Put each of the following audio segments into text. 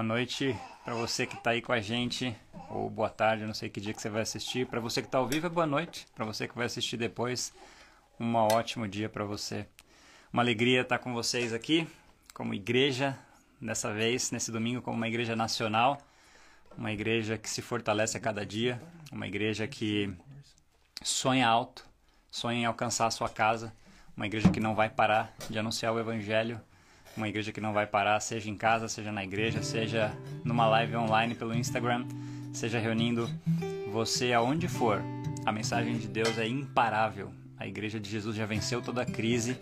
Boa noite para você que está aí com a gente, ou boa tarde, não sei que dia que você vai assistir. Para você que está ao vivo, é boa noite. Para você que vai assistir depois, um ótimo dia para você. Uma alegria estar com vocês aqui, como igreja, dessa vez, nesse domingo, como uma igreja nacional, uma igreja que se fortalece a cada dia, uma igreja que sonha alto, sonha em alcançar a sua casa, uma igreja que não vai parar de anunciar o evangelho uma igreja que não vai parar, seja em casa, seja na igreja, seja numa live online pelo Instagram, seja reunindo você aonde for. A mensagem de Deus é imparável. A igreja de Jesus já venceu toda a crise.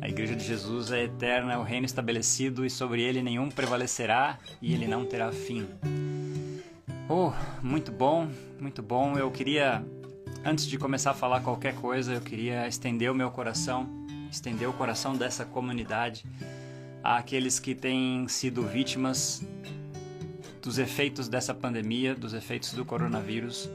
A igreja de Jesus é eterna, é o reino estabelecido e sobre ele nenhum prevalecerá e ele não terá fim. Oh, muito bom, muito bom. Eu queria, antes de começar a falar qualquer coisa, eu queria estender o meu coração, estender o coração dessa comunidade àqueles que têm sido vítimas dos efeitos dessa pandemia, dos efeitos do coronavírus.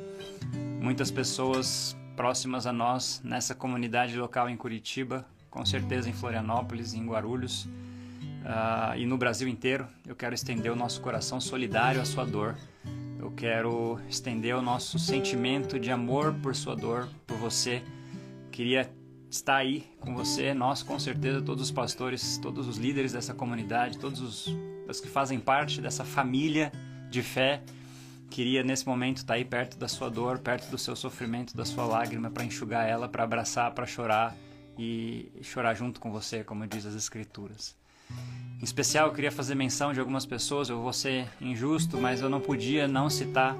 Muitas pessoas próximas a nós nessa comunidade local em Curitiba, com certeza em Florianópolis, em Guarulhos uh, e no Brasil inteiro. Eu quero estender o nosso coração solidário à sua dor. Eu quero estender o nosso sentimento de amor por sua dor, por você. Queria está aí com você, nós com certeza, todos os pastores, todos os líderes dessa comunidade, todos os, os que fazem parte dessa família de fé. Queria nesse momento estar aí perto da sua dor, perto do seu sofrimento, da sua lágrima, para enxugar ela, para abraçar, para chorar e chorar junto com você, como diz as Escrituras. Em especial, eu queria fazer menção de algumas pessoas, eu vou ser injusto, mas eu não podia não citar.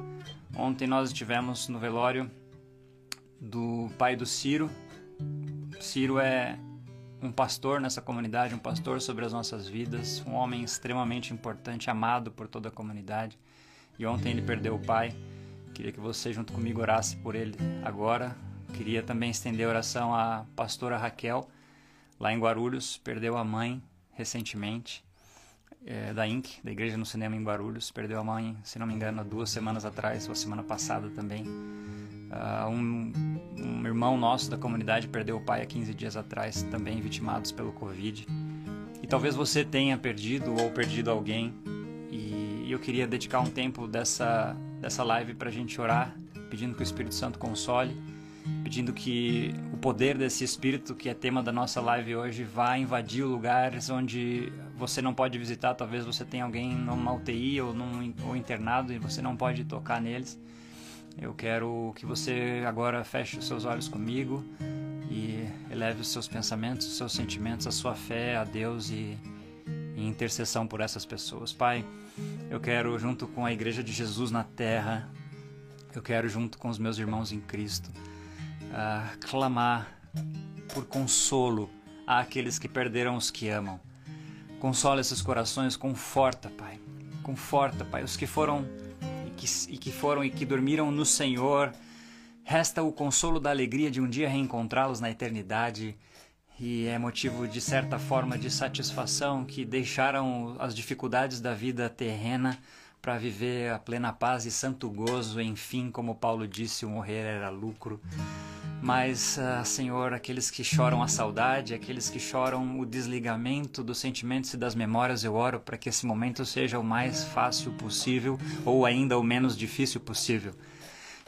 Ontem nós estivemos no velório do pai do Ciro, Ciro é um pastor nessa comunidade, um pastor sobre as nossas vidas, um homem extremamente importante, amado por toda a comunidade. E ontem ele perdeu o pai. Queria que você, junto comigo, orasse por ele agora. Queria também estender a oração à pastora Raquel, lá em Guarulhos, perdeu a mãe recentemente, é, da INC, da Igreja no Cinema em Guarulhos. Perdeu a mãe, se não me engano, há duas semanas atrás, ou semana passada também. Uh, um, um, irmão nosso da comunidade perdeu o pai há 15 dias atrás, também vitimados pelo Covid. E talvez você tenha perdido ou perdido alguém. E eu queria dedicar um tempo dessa, dessa live para a gente orar, pedindo que o Espírito Santo console, pedindo que o poder desse Espírito, que é tema da nossa live hoje, vá invadir lugares onde você não pode visitar. Talvez você tenha alguém numa UTI ou, num, ou internado e você não pode tocar neles eu quero que você agora feche os seus olhos comigo e eleve os seus pensamentos, os seus sentimentos, a sua fé a Deus e em intercessão por essas pessoas. Pai, eu quero, junto com a Igreja de Jesus na terra, eu quero, junto com os meus irmãos em Cristo, uh, clamar por consolo àqueles que perderam os que amam. Consola esses corações, conforta, Pai. Conforta, Pai, os que foram que, e que foram e que dormiram no Senhor. Resta o consolo da alegria de um dia reencontrá-los na eternidade. E é motivo de certa forma de satisfação que deixaram as dificuldades da vida terrena para viver a plena paz e santo gozo. Enfim, como Paulo disse, o morrer era lucro. Mas, uh, Senhor, aqueles que choram a saudade, aqueles que choram o desligamento dos sentimentos e das memórias, eu oro para que esse momento seja o mais fácil possível ou ainda o menos difícil possível.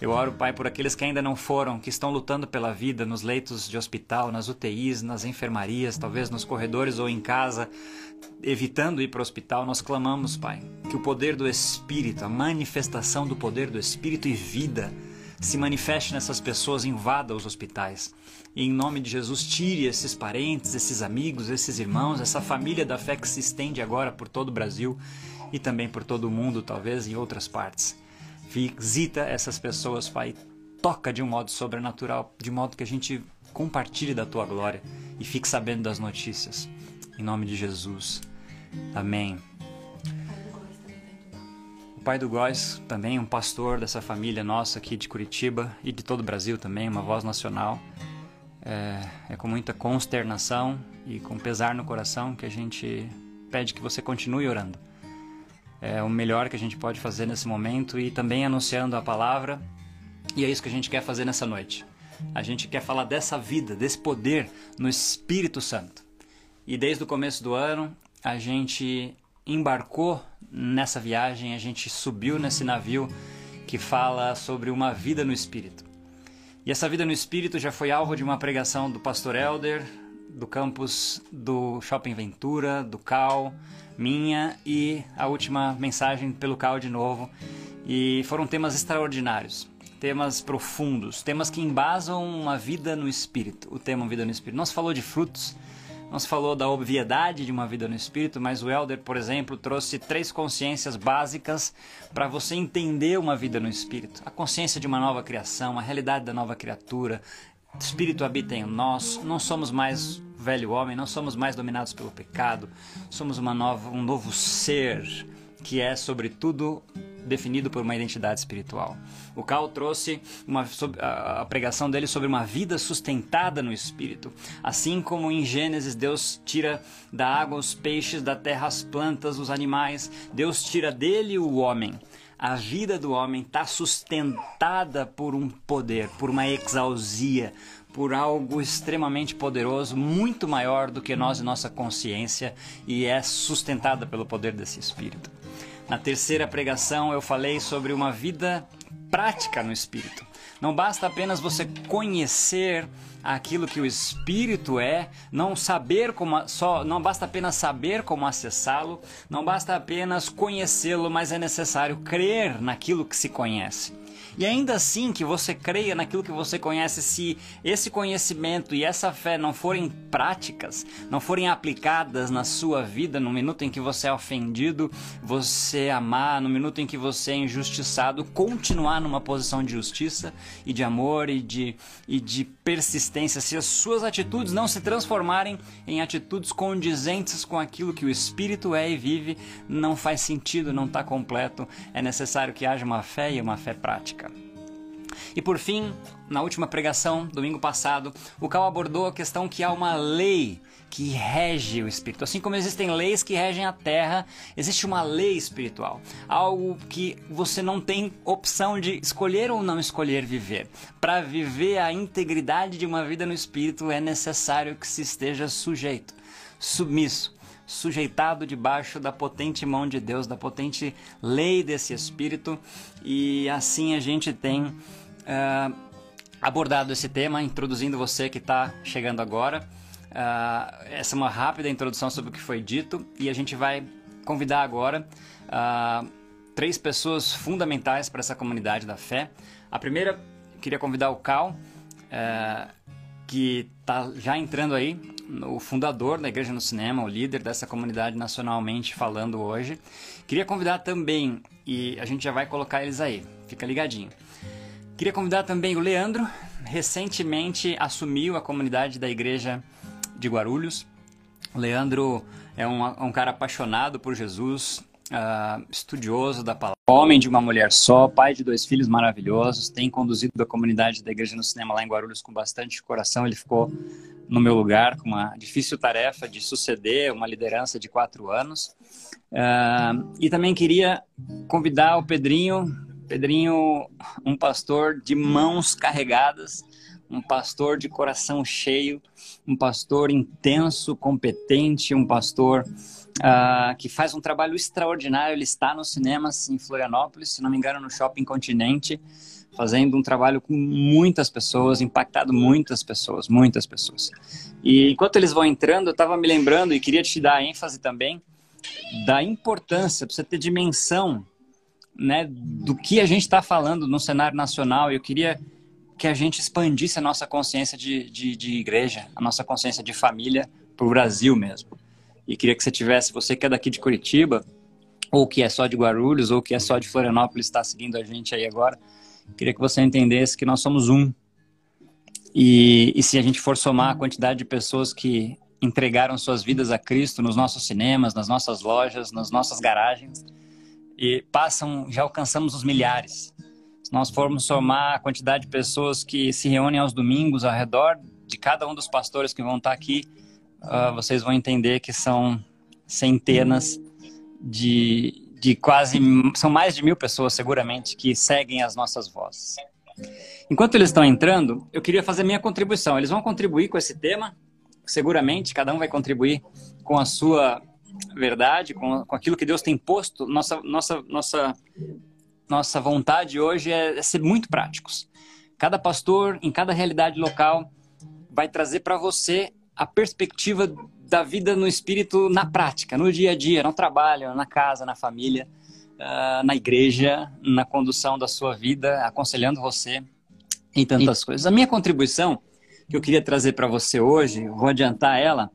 Eu oro, Pai, por aqueles que ainda não foram, que estão lutando pela vida nos leitos de hospital, nas UTIs, nas enfermarias, talvez nos corredores ou em casa, evitando ir para o hospital. Nós clamamos, Pai, que o poder do Espírito, a manifestação do poder do Espírito e vida, se manifeste nessas pessoas, invada os hospitais. E em nome de Jesus, tire esses parentes, esses amigos, esses irmãos, essa família da fé que se estende agora por todo o Brasil e também por todo o mundo, talvez em outras partes. Visita essas pessoas, Pai. Toca de um modo sobrenatural, de modo que a gente compartilhe da tua glória e fique sabendo das notícias. Em nome de Jesus. Amém. O pai do Góis, também um pastor dessa família nossa aqui de Curitiba e de todo o Brasil também, uma voz nacional. É, é com muita consternação e com pesar no coração que a gente pede que você continue orando. É o melhor que a gente pode fazer nesse momento e também anunciando a palavra. E é isso que a gente quer fazer nessa noite. A gente quer falar dessa vida, desse poder no Espírito Santo. E desde o começo do ano, a gente embarcou nessa viagem, a gente subiu nesse navio que fala sobre uma vida no Espírito. E essa vida no Espírito já foi alvo de uma pregação do pastor Elder, do campus do Shopping Ventura, do Cal, minha e a última mensagem pelo Cal de novo. E foram temas extraordinários, temas profundos, temas que embasam uma vida no Espírito. O tema Vida no Espírito. Não se falou de frutos, se falou da obviedade de uma vida no Espírito, mas o Elder, por exemplo, trouxe três consciências básicas para você entender uma vida no Espírito. A consciência de uma nova criação, a realidade da nova criatura, Espírito habita em nós, não somos mais velho homem, não somos mais dominados pelo pecado, somos uma nova, um novo ser que é, sobretudo, definido por uma identidade espiritual. O Cal trouxe uma, a pregação dele sobre uma vida sustentada no Espírito. Assim como em Gênesis Deus tira da água os peixes, da terra as plantas, os animais, Deus tira dele o homem a vida do homem está sustentada por um poder, por uma exausia, por algo extremamente poderoso, muito maior do que nós e nossa consciência, e é sustentada pelo poder desse Espírito. Na terceira pregação, eu falei sobre uma vida prática no Espírito. Não basta apenas você conhecer aquilo que o espírito é, não saber como só, não basta apenas saber como acessá-lo, não basta apenas conhecê-lo, mas é necessário crer naquilo que se conhece. E ainda assim que você creia naquilo que você conhece, se esse conhecimento e essa fé não forem práticas, não forem aplicadas na sua vida, no minuto em que você é ofendido, você amar, no minuto em que você é injustiçado, continuar numa posição de justiça e de amor e de, e de persistência, se as suas atitudes não se transformarem em atitudes condizentes com aquilo que o Espírito é e vive, não faz sentido, não está completo. É necessário que haja uma fé e uma fé prática. E por fim, na última pregação, domingo passado, o Cal abordou a questão que há uma lei que rege o espírito. Assim como existem leis que regem a terra, existe uma lei espiritual. Algo que você não tem opção de escolher ou não escolher viver. Para viver a integridade de uma vida no espírito é necessário que se esteja sujeito, submisso sujeitado debaixo da potente mão de Deus, da potente lei desse Espírito, e assim a gente tem uh, abordado esse tema, introduzindo você que está chegando agora. Uh, essa é uma rápida introdução sobre o que foi dito, e a gente vai convidar agora uh, três pessoas fundamentais para essa comunidade da fé. A primeira, queria convidar o Cal, que está já entrando aí, o fundador da Igreja no Cinema, o líder dessa comunidade nacionalmente falando hoje. Queria convidar também, e a gente já vai colocar eles aí, fica ligadinho. Queria convidar também o Leandro, recentemente assumiu a comunidade da Igreja de Guarulhos. O Leandro é um, um cara apaixonado por Jesus, uh, estudioso da palavra, homem de uma mulher só, pai de dois filhos maravilhosos, tem conduzido a comunidade da Igreja no Cinema lá em Guarulhos com bastante coração. Ele ficou no meu lugar com uma difícil tarefa de suceder uma liderança de quatro anos. Uh, e também queria convidar o Pedrinho, Pedrinho, um pastor de mãos carregadas, um pastor de coração cheio, um pastor intenso, competente, um pastor uh, que faz um trabalho extraordinário. Ele está nos cinemas em Florianópolis, se não me engano, no Shopping Continente, fazendo um trabalho com muitas pessoas, impactado muitas pessoas, muitas pessoas. E enquanto eles vão entrando, eu estava me lembrando e queria te dar ênfase também da importância, para você ter dimensão né, do que a gente está falando no cenário nacional. Eu queria que a gente expandisse a nossa consciência de, de, de igreja, a nossa consciência de família para o Brasil mesmo. E queria que você tivesse, você que é daqui de Curitiba, ou que é só de Guarulhos, ou que é só de Florianópolis, está seguindo a gente aí agora, queria que você entendesse que nós somos um. E, e se a gente for somar a quantidade de pessoas que entregaram suas vidas a Cristo nos nossos cinemas, nas nossas lojas, nas nossas garagens, e passam, já alcançamos os milhares. Se nós formos somar a quantidade de pessoas que se reúnem aos domingos ao redor de cada um dos pastores que vão estar aqui, uh, vocês vão entender que são centenas de, de quase, são mais de mil pessoas seguramente que seguem as nossas vozes. Enquanto eles estão entrando, eu queria fazer minha contribuição. Eles vão contribuir com esse tema, seguramente, cada um vai contribuir com a sua verdade, com, com aquilo que Deus tem posto, nossa, nossa, nossa, nossa vontade hoje é, é ser muito práticos. Cada pastor, em cada realidade local, vai trazer para você a perspectiva da vida no espírito na prática, no dia a dia, no trabalho, na casa, na família, uh, na igreja, na condução da sua vida, aconselhando você em tantas coisas. A minha contribuição que eu queria trazer para você hoje, vou adiantar ela,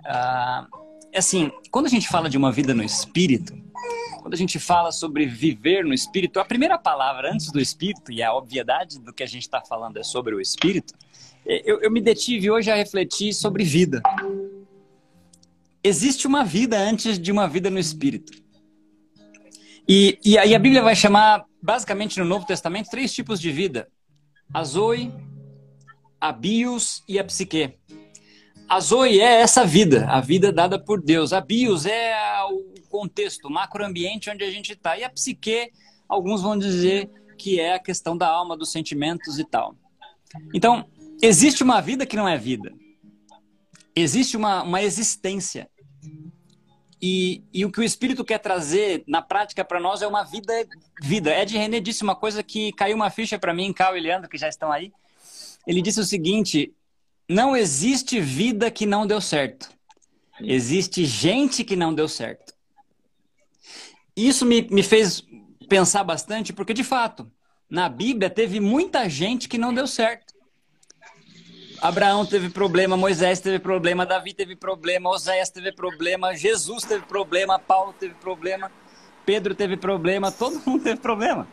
uh, é assim, quando a gente fala de uma vida no espírito, quando a gente fala sobre viver no espírito, a primeira palavra antes do espírito, e a obviedade do que a gente está falando é sobre o espírito, é, eu, eu me detive hoje a refletir sobre vida. Existe uma vida antes de uma vida no espírito. E, e aí a Bíblia vai chamar, basicamente no Novo Testamento, três tipos de vida: a Zoe, a Bios e a Psique. A Zoe é essa vida, a vida dada por Deus. A bios é o contexto, o macroambiente onde a gente está. E a psique, alguns vão dizer que é a questão da alma, dos sentimentos e tal. Então, existe uma vida que não é vida. Existe uma, uma existência. E, e o que o Espírito quer trazer na prática para nós é uma vida. vida. Ed René disse uma coisa que caiu uma ficha para mim, Cal e Leandro, que já estão aí. Ele disse o seguinte: não existe vida que não deu certo. Existe gente que não deu certo. Isso me, me fez pensar bastante, porque de fato, na Bíblia teve muita gente que não deu certo. Abraão teve problema, Moisés teve problema, Davi teve problema, Oséias teve problema, Jesus teve problema, Paulo teve problema, Pedro teve problema, todo mundo teve problema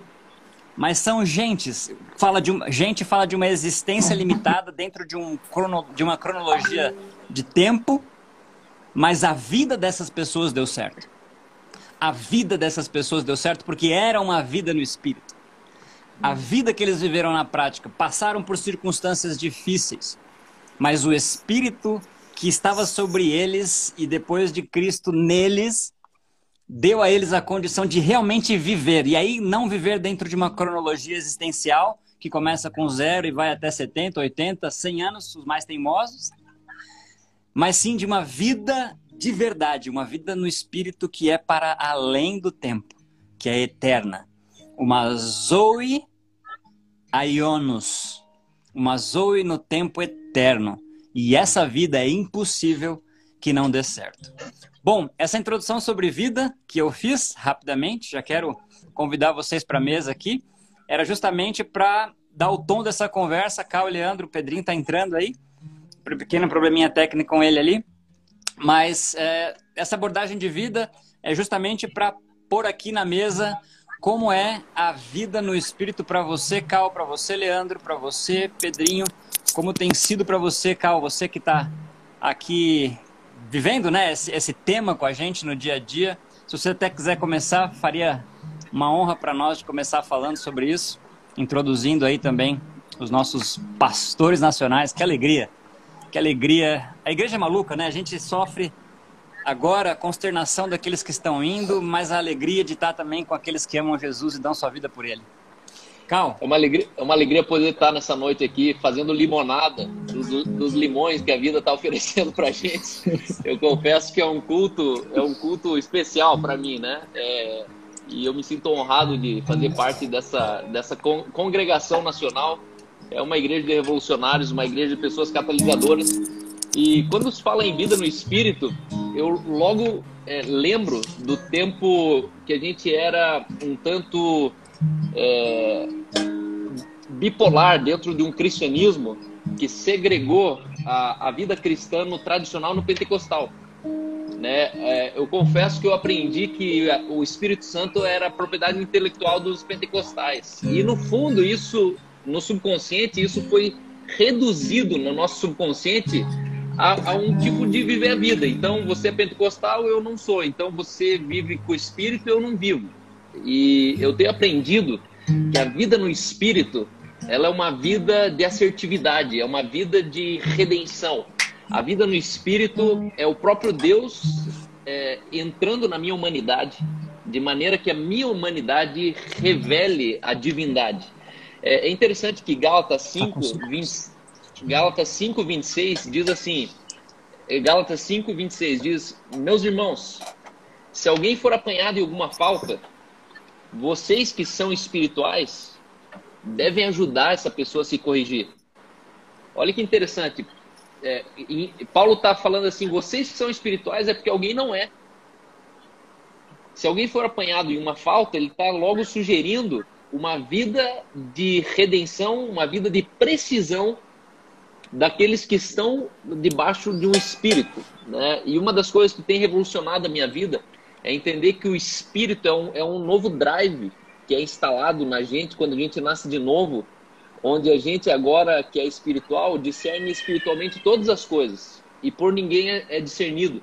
mas são gentes. Fala de uma, gente fala de uma existência limitada dentro de, um crono, de uma cronologia de tempo, mas a vida dessas pessoas deu certo. A vida dessas pessoas deu certo porque era uma vida no espírito. A vida que eles viveram na prática, passaram por circunstâncias difíceis, mas o espírito que estava sobre eles e depois de Cristo neles deu a eles a condição de realmente viver. E aí, não viver dentro de uma cronologia existencial que começa com zero e vai até 70, 80, 100 anos, os mais teimosos, mas sim de uma vida de verdade, uma vida no espírito que é para além do tempo, que é eterna. Uma Zoe Aionus, uma Zoe no tempo eterno. E essa vida é impossível que não dê certo. Bom, essa introdução sobre vida que eu fiz rapidamente, já quero convidar vocês para a mesa aqui, era justamente para dar o tom dessa conversa. Cá o Leandro, o Pedrinho está entrando aí, pequeno probleminha técnico com ele ali, mas é, essa abordagem de vida é justamente para pôr aqui na mesa como é a vida no espírito para você, Cal, para você, Leandro, para você, Pedrinho, como tem sido para você, Cal, você que está aqui vivendo né, esse, esse tema com a gente no dia a dia. Se você até quiser começar, faria uma honra para nós de começar falando sobre isso, introduzindo aí também os nossos pastores nacionais. Que alegria! Que alegria! A igreja é maluca, né? A gente sofre agora a consternação daqueles que estão indo, mas a alegria de estar também com aqueles que amam Jesus e dão sua vida por ele. Cal. É uma alegria, é uma alegria poder estar nessa noite aqui fazendo limonada dos, dos limões que a vida está oferecendo para gente. Eu confesso que é um culto, é um culto especial para mim, né? É, e eu me sinto honrado de fazer parte dessa, dessa con congregação nacional. É uma igreja de revolucionários, uma igreja de pessoas catalisadoras. E quando se fala em vida no espírito, eu logo é, lembro do tempo que a gente era um tanto é, bipolar dentro de um cristianismo que segregou a, a vida cristã no tradicional no pentecostal. Né? É, eu confesso que eu aprendi que o Espírito Santo era propriedade intelectual dos pentecostais. E no fundo, isso, no subconsciente, isso foi reduzido no nosso subconsciente a, a, um tipo de viver a vida. Então, você é pentecostal, eu não sou. Então, você vive com o Espírito, eu não vivo. E eu tenho aprendido que a vida no espírito, ela é uma vida de assertividade, é uma vida de redenção. A vida no espírito é o próprio Deus é, entrando na minha humanidade, de maneira que a minha humanidade revele a divindade. É, é interessante que Gálatas 5, 20, Gálatas 5, 26 diz assim: Gálatas 5, 26 diz: Meus irmãos, se alguém for apanhado em alguma falta, vocês que são espirituais devem ajudar essa pessoa a se corrigir. Olha que interessante. É, Paulo está falando assim: vocês que são espirituais é porque alguém não é. Se alguém for apanhado em uma falta, ele está logo sugerindo uma vida de redenção, uma vida de precisão daqueles que estão debaixo de um espírito. Né? E uma das coisas que tem revolucionado a minha vida é entender que o espírito é um, é um novo drive que é instalado na gente quando a gente nasce de novo, onde a gente agora que é espiritual discerne espiritualmente todas as coisas e por ninguém é, é discernido.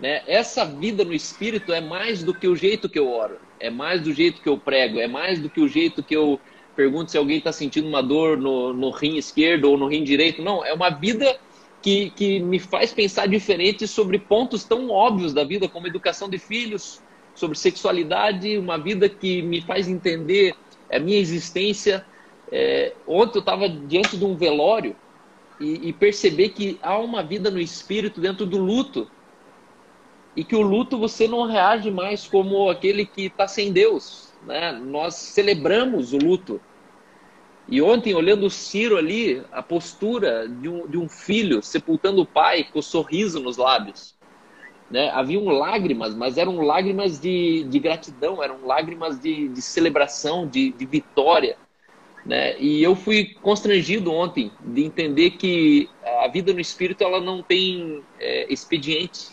Né? Essa vida no espírito é mais do que o jeito que eu oro, é mais do jeito que eu prego, é mais do que o jeito que eu pergunto se alguém está sentindo uma dor no, no rim esquerdo ou no rim direito. Não, é uma vida que, que me faz pensar diferente sobre pontos tão óbvios da vida, como educação de filhos, sobre sexualidade, uma vida que me faz entender a minha existência. É, ontem eu estava diante de um velório e, e perceber que há uma vida no espírito dentro do luto e que o luto você não reage mais como aquele que está sem Deus. Né? Nós celebramos o luto. E ontem, olhando o Ciro ali, a postura de um, de um filho sepultando o pai com o sorriso nos lábios. Né? Haviam lágrimas, mas eram lágrimas de, de gratidão, eram lágrimas de, de celebração, de, de vitória. Né? E eu fui constrangido ontem de entender que a vida no espírito ela não tem é, expediente.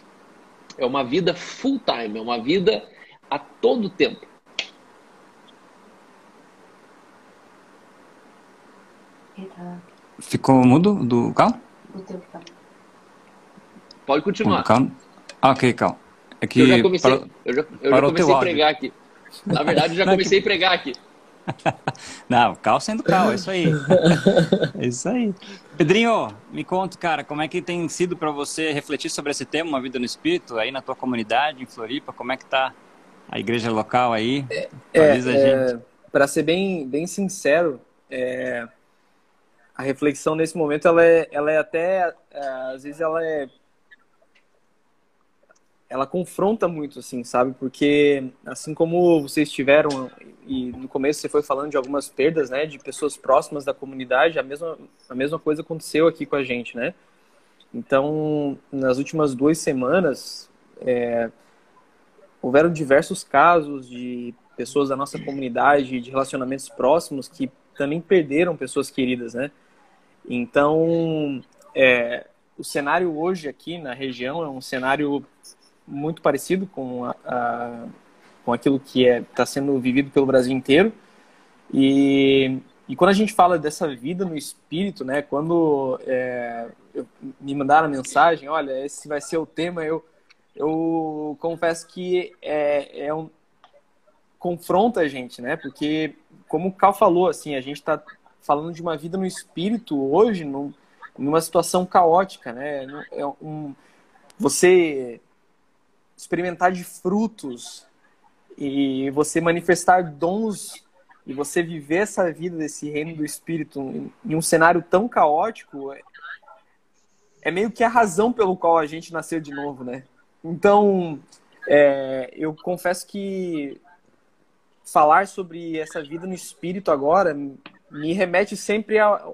É uma vida full time, é uma vida a todo tempo. Ficou mudo do Cal? Pode continuar. Cal? Ah, ok, Cal. É que eu já comecei, parou, eu já, eu já comecei a pregar aqui. Na verdade, eu já comecei a pregar aqui. Não, cal sendo cal, é isso aí. é isso aí. Pedrinho, me conta, cara, como é que tem sido para você refletir sobre esse tema, uma vida no espírito, aí na tua comunidade, em Floripa, como é que tá a igreja local aí? É, é, para ser bem, bem sincero, é, a reflexão nesse momento ela é, ela é até é, às vezes ela é ela confronta muito assim sabe? Porque assim como vocês tiveram e no começo você foi falando de algumas perdas né de pessoas próximas da comunidade a mesma a mesma coisa aconteceu aqui com a gente né? Então nas últimas duas semanas é, houveram diversos casos de pessoas da nossa comunidade de relacionamentos próximos que também perderam pessoas queridas né então, é, o cenário hoje aqui na região é um cenário muito parecido com, a, a, com aquilo que está é, tá sendo vivido pelo Brasil inteiro. E, e quando a gente fala dessa vida no espírito, né, quando é, eu, me mandaram a mensagem, olha, esse vai ser o tema, eu, eu confesso que é, é um, confronta a gente, né? Porque, como o Cal falou, assim, a gente está falando de uma vida no espírito hoje, num, numa situação caótica, né? É um, você experimentar de frutos e você manifestar dons e você viver essa vida desse reino do espírito em um cenário tão caótico é, é meio que a razão pelo qual a gente nasceu de novo, né? Então, é, eu confesso que falar sobre essa vida no espírito agora me remete sempre a,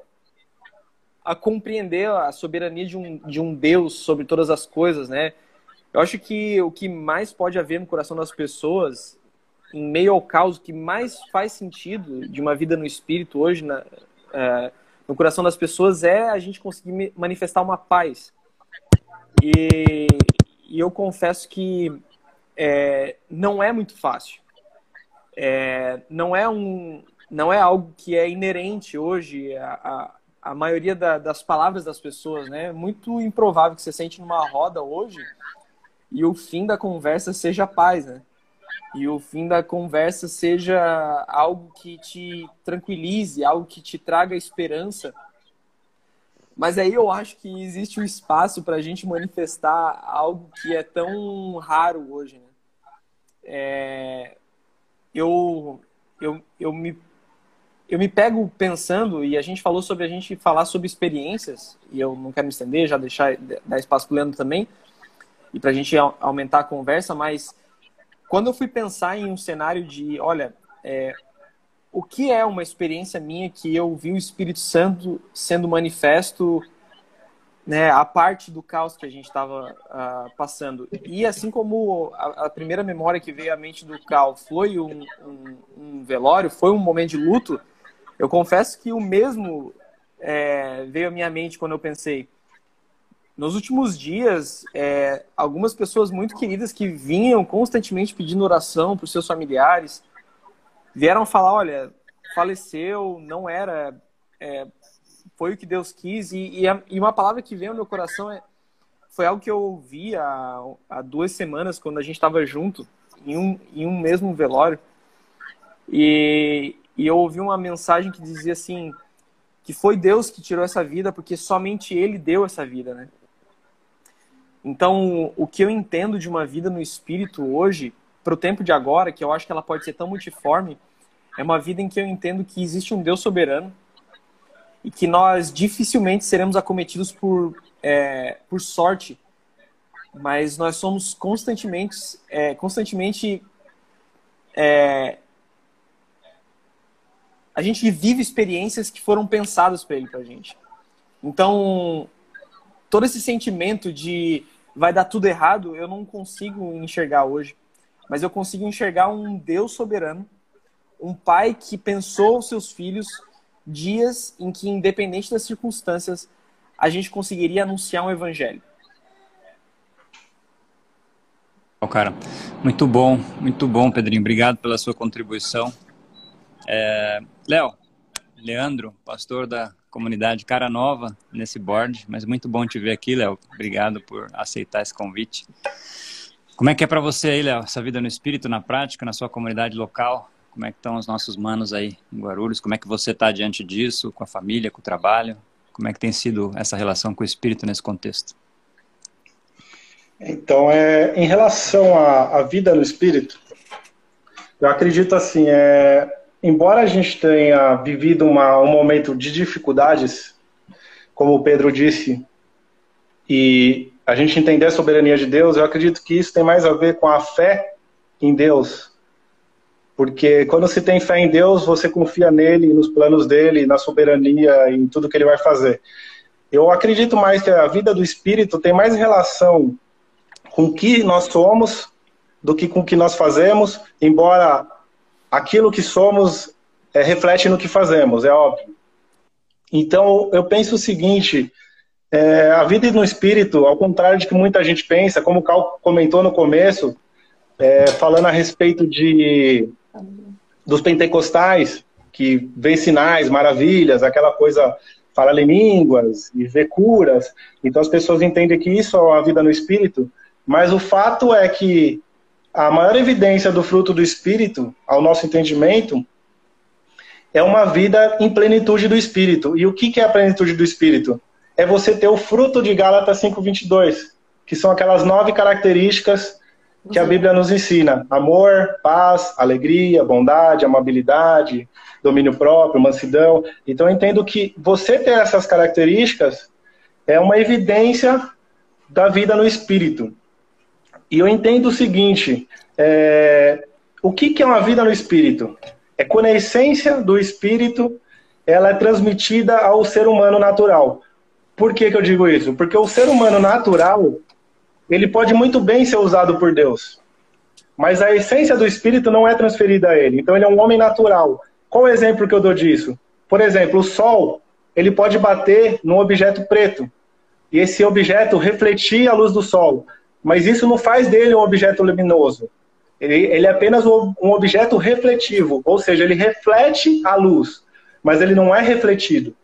a compreender a soberania de um, de um Deus sobre todas as coisas, né? Eu acho que o que mais pode haver no coração das pessoas, em meio ao caos, o que mais faz sentido de uma vida no espírito hoje, na, é, no coração das pessoas, é a gente conseguir manifestar uma paz. E, e eu confesso que é, não é muito fácil. É, não é um, não é algo que é inerente hoje a, a, a maioria da, das palavras das pessoas, né? É muito improvável que você sente numa roda hoje e o fim da conversa seja paz, né? E o fim da conversa seja algo que te tranquilize, algo que te traga esperança. Mas aí eu acho que existe um espaço para a gente manifestar algo que é tão raro hoje, né? É... Eu, eu, eu me eu me pego pensando, e a gente falou sobre a gente falar sobre experiências, e eu não quero me estender, já deixar dar espaço para o Leandro também, e para a gente aumentar a conversa, mas quando eu fui pensar em um cenário de, olha, é, o que é uma experiência minha que eu vi o Espírito Santo sendo manifesto né, a parte do caos que a gente estava uh, ah, passando. E assim como a, a, primeira memória que veio à mente do Cal foi um, um, um, velório, foi um momento de luto, eu confesso que o mesmo é, veio à minha mente quando eu pensei. Nos últimos dias, é, algumas pessoas muito queridas que vinham constantemente pedindo oração para os seus familiares vieram falar: olha, faleceu, não era é, foi o que Deus quis. E, e, a, e uma palavra que veio ao meu coração é, foi algo que eu ouvi há, há duas semanas, quando a gente estava junto, em um, em um mesmo velório. E, e eu ouvi uma mensagem que dizia assim: que foi Deus que tirou essa vida, porque somente Ele deu essa vida, né? Então, o que eu entendo de uma vida no espírito hoje, para o tempo de agora, que eu acho que ela pode ser tão multiforme, é uma vida em que eu entendo que existe um Deus soberano, e que nós dificilmente seremos acometidos por, é, por sorte, mas nós somos constantemente, é, constantemente é, a gente vive experiências que foram pensadas para ele, para gente. Então, todo esse sentimento de vai dar tudo errado, eu não consigo enxergar hoje, mas eu consigo enxergar um Deus soberano, um pai que pensou os seus filhos dias em que, independente das circunstâncias, a gente conseguiria anunciar um evangelho. Cara, muito bom, muito bom, Pedrinho. Obrigado pela sua contribuição. É, Léo, Leandro, pastor da comunidade Cara Nova nesse board, mas muito bom te ver aqui, Léo. Obrigado por aceitar esse convite. Como é que é para você aí, Léo, essa vida no espírito, na prática, na sua comunidade local? Como é que estão os nossos manos aí em Guarulhos? Como é que você está diante disso, com a família, com o trabalho? Como é que tem sido essa relação com o espírito nesse contexto? Então, é, em relação à, à vida no espírito, eu acredito assim, é, embora a gente tenha vivido uma, um momento de dificuldades, como o Pedro disse, e a gente entender a soberania de Deus, eu acredito que isso tem mais a ver com a fé em Deus porque quando se tem fé em Deus, você confia nele, nos planos dele, na soberania, em tudo que ele vai fazer. Eu acredito mais que a vida do espírito tem mais relação com o que nós somos do que com o que nós fazemos, embora aquilo que somos é, reflete no que fazemos, é óbvio. Então, eu penso o seguinte: é, a vida no espírito, ao contrário de que muita gente pensa, como o Cal comentou no começo, é, falando a respeito de dos pentecostais, que vê sinais, maravilhas, aquela coisa, fala línguas e vê curas. Então as pessoas entendem que isso é a vida no espírito, mas o fato é que a maior evidência do fruto do espírito, ao nosso entendimento, é uma vida em plenitude do espírito. E o que é a plenitude do espírito? É você ter o fruto de Gálatas 5:22, que são aquelas nove características que a Bíblia nos ensina: amor, paz, alegria, bondade, amabilidade, domínio próprio, mansidão. Então, eu entendo que você ter essas características é uma evidência da vida no espírito. E eu entendo o seguinte: é, o que, que é uma vida no espírito? É quando a essência do espírito ela é transmitida ao ser humano natural. Por que, que eu digo isso? Porque o ser humano natural ele pode muito bem ser usado por Deus. Mas a essência do espírito não é transferida a ele. Então ele é um homem natural. Qual o exemplo que eu dou disso? Por exemplo, o sol, ele pode bater num objeto preto. E esse objeto refletir a luz do sol. Mas isso não faz dele um objeto luminoso. Ele, ele é apenas um objeto refletivo, ou seja, ele reflete a luz, mas ele não é refletido,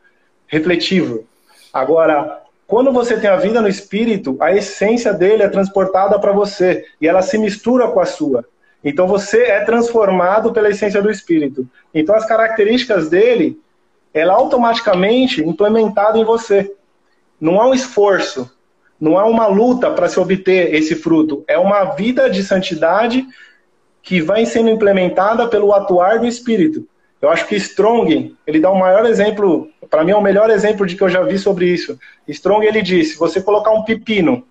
refletivo. Agora, quando você tem a vida no espírito, a essência dele é transportada para você e ela se mistura com a sua. Então você é transformado pela essência do espírito. Então as características dele, ela automaticamente implementada em você. Não há um esforço, não há uma luta para se obter esse fruto. É uma vida de santidade que vai sendo implementada pelo atuar do espírito. Eu acho que Strong, ele dá o um maior exemplo, para mim é o melhor exemplo de que eu já vi sobre isso. Strong, ele disse, você colocar um pepino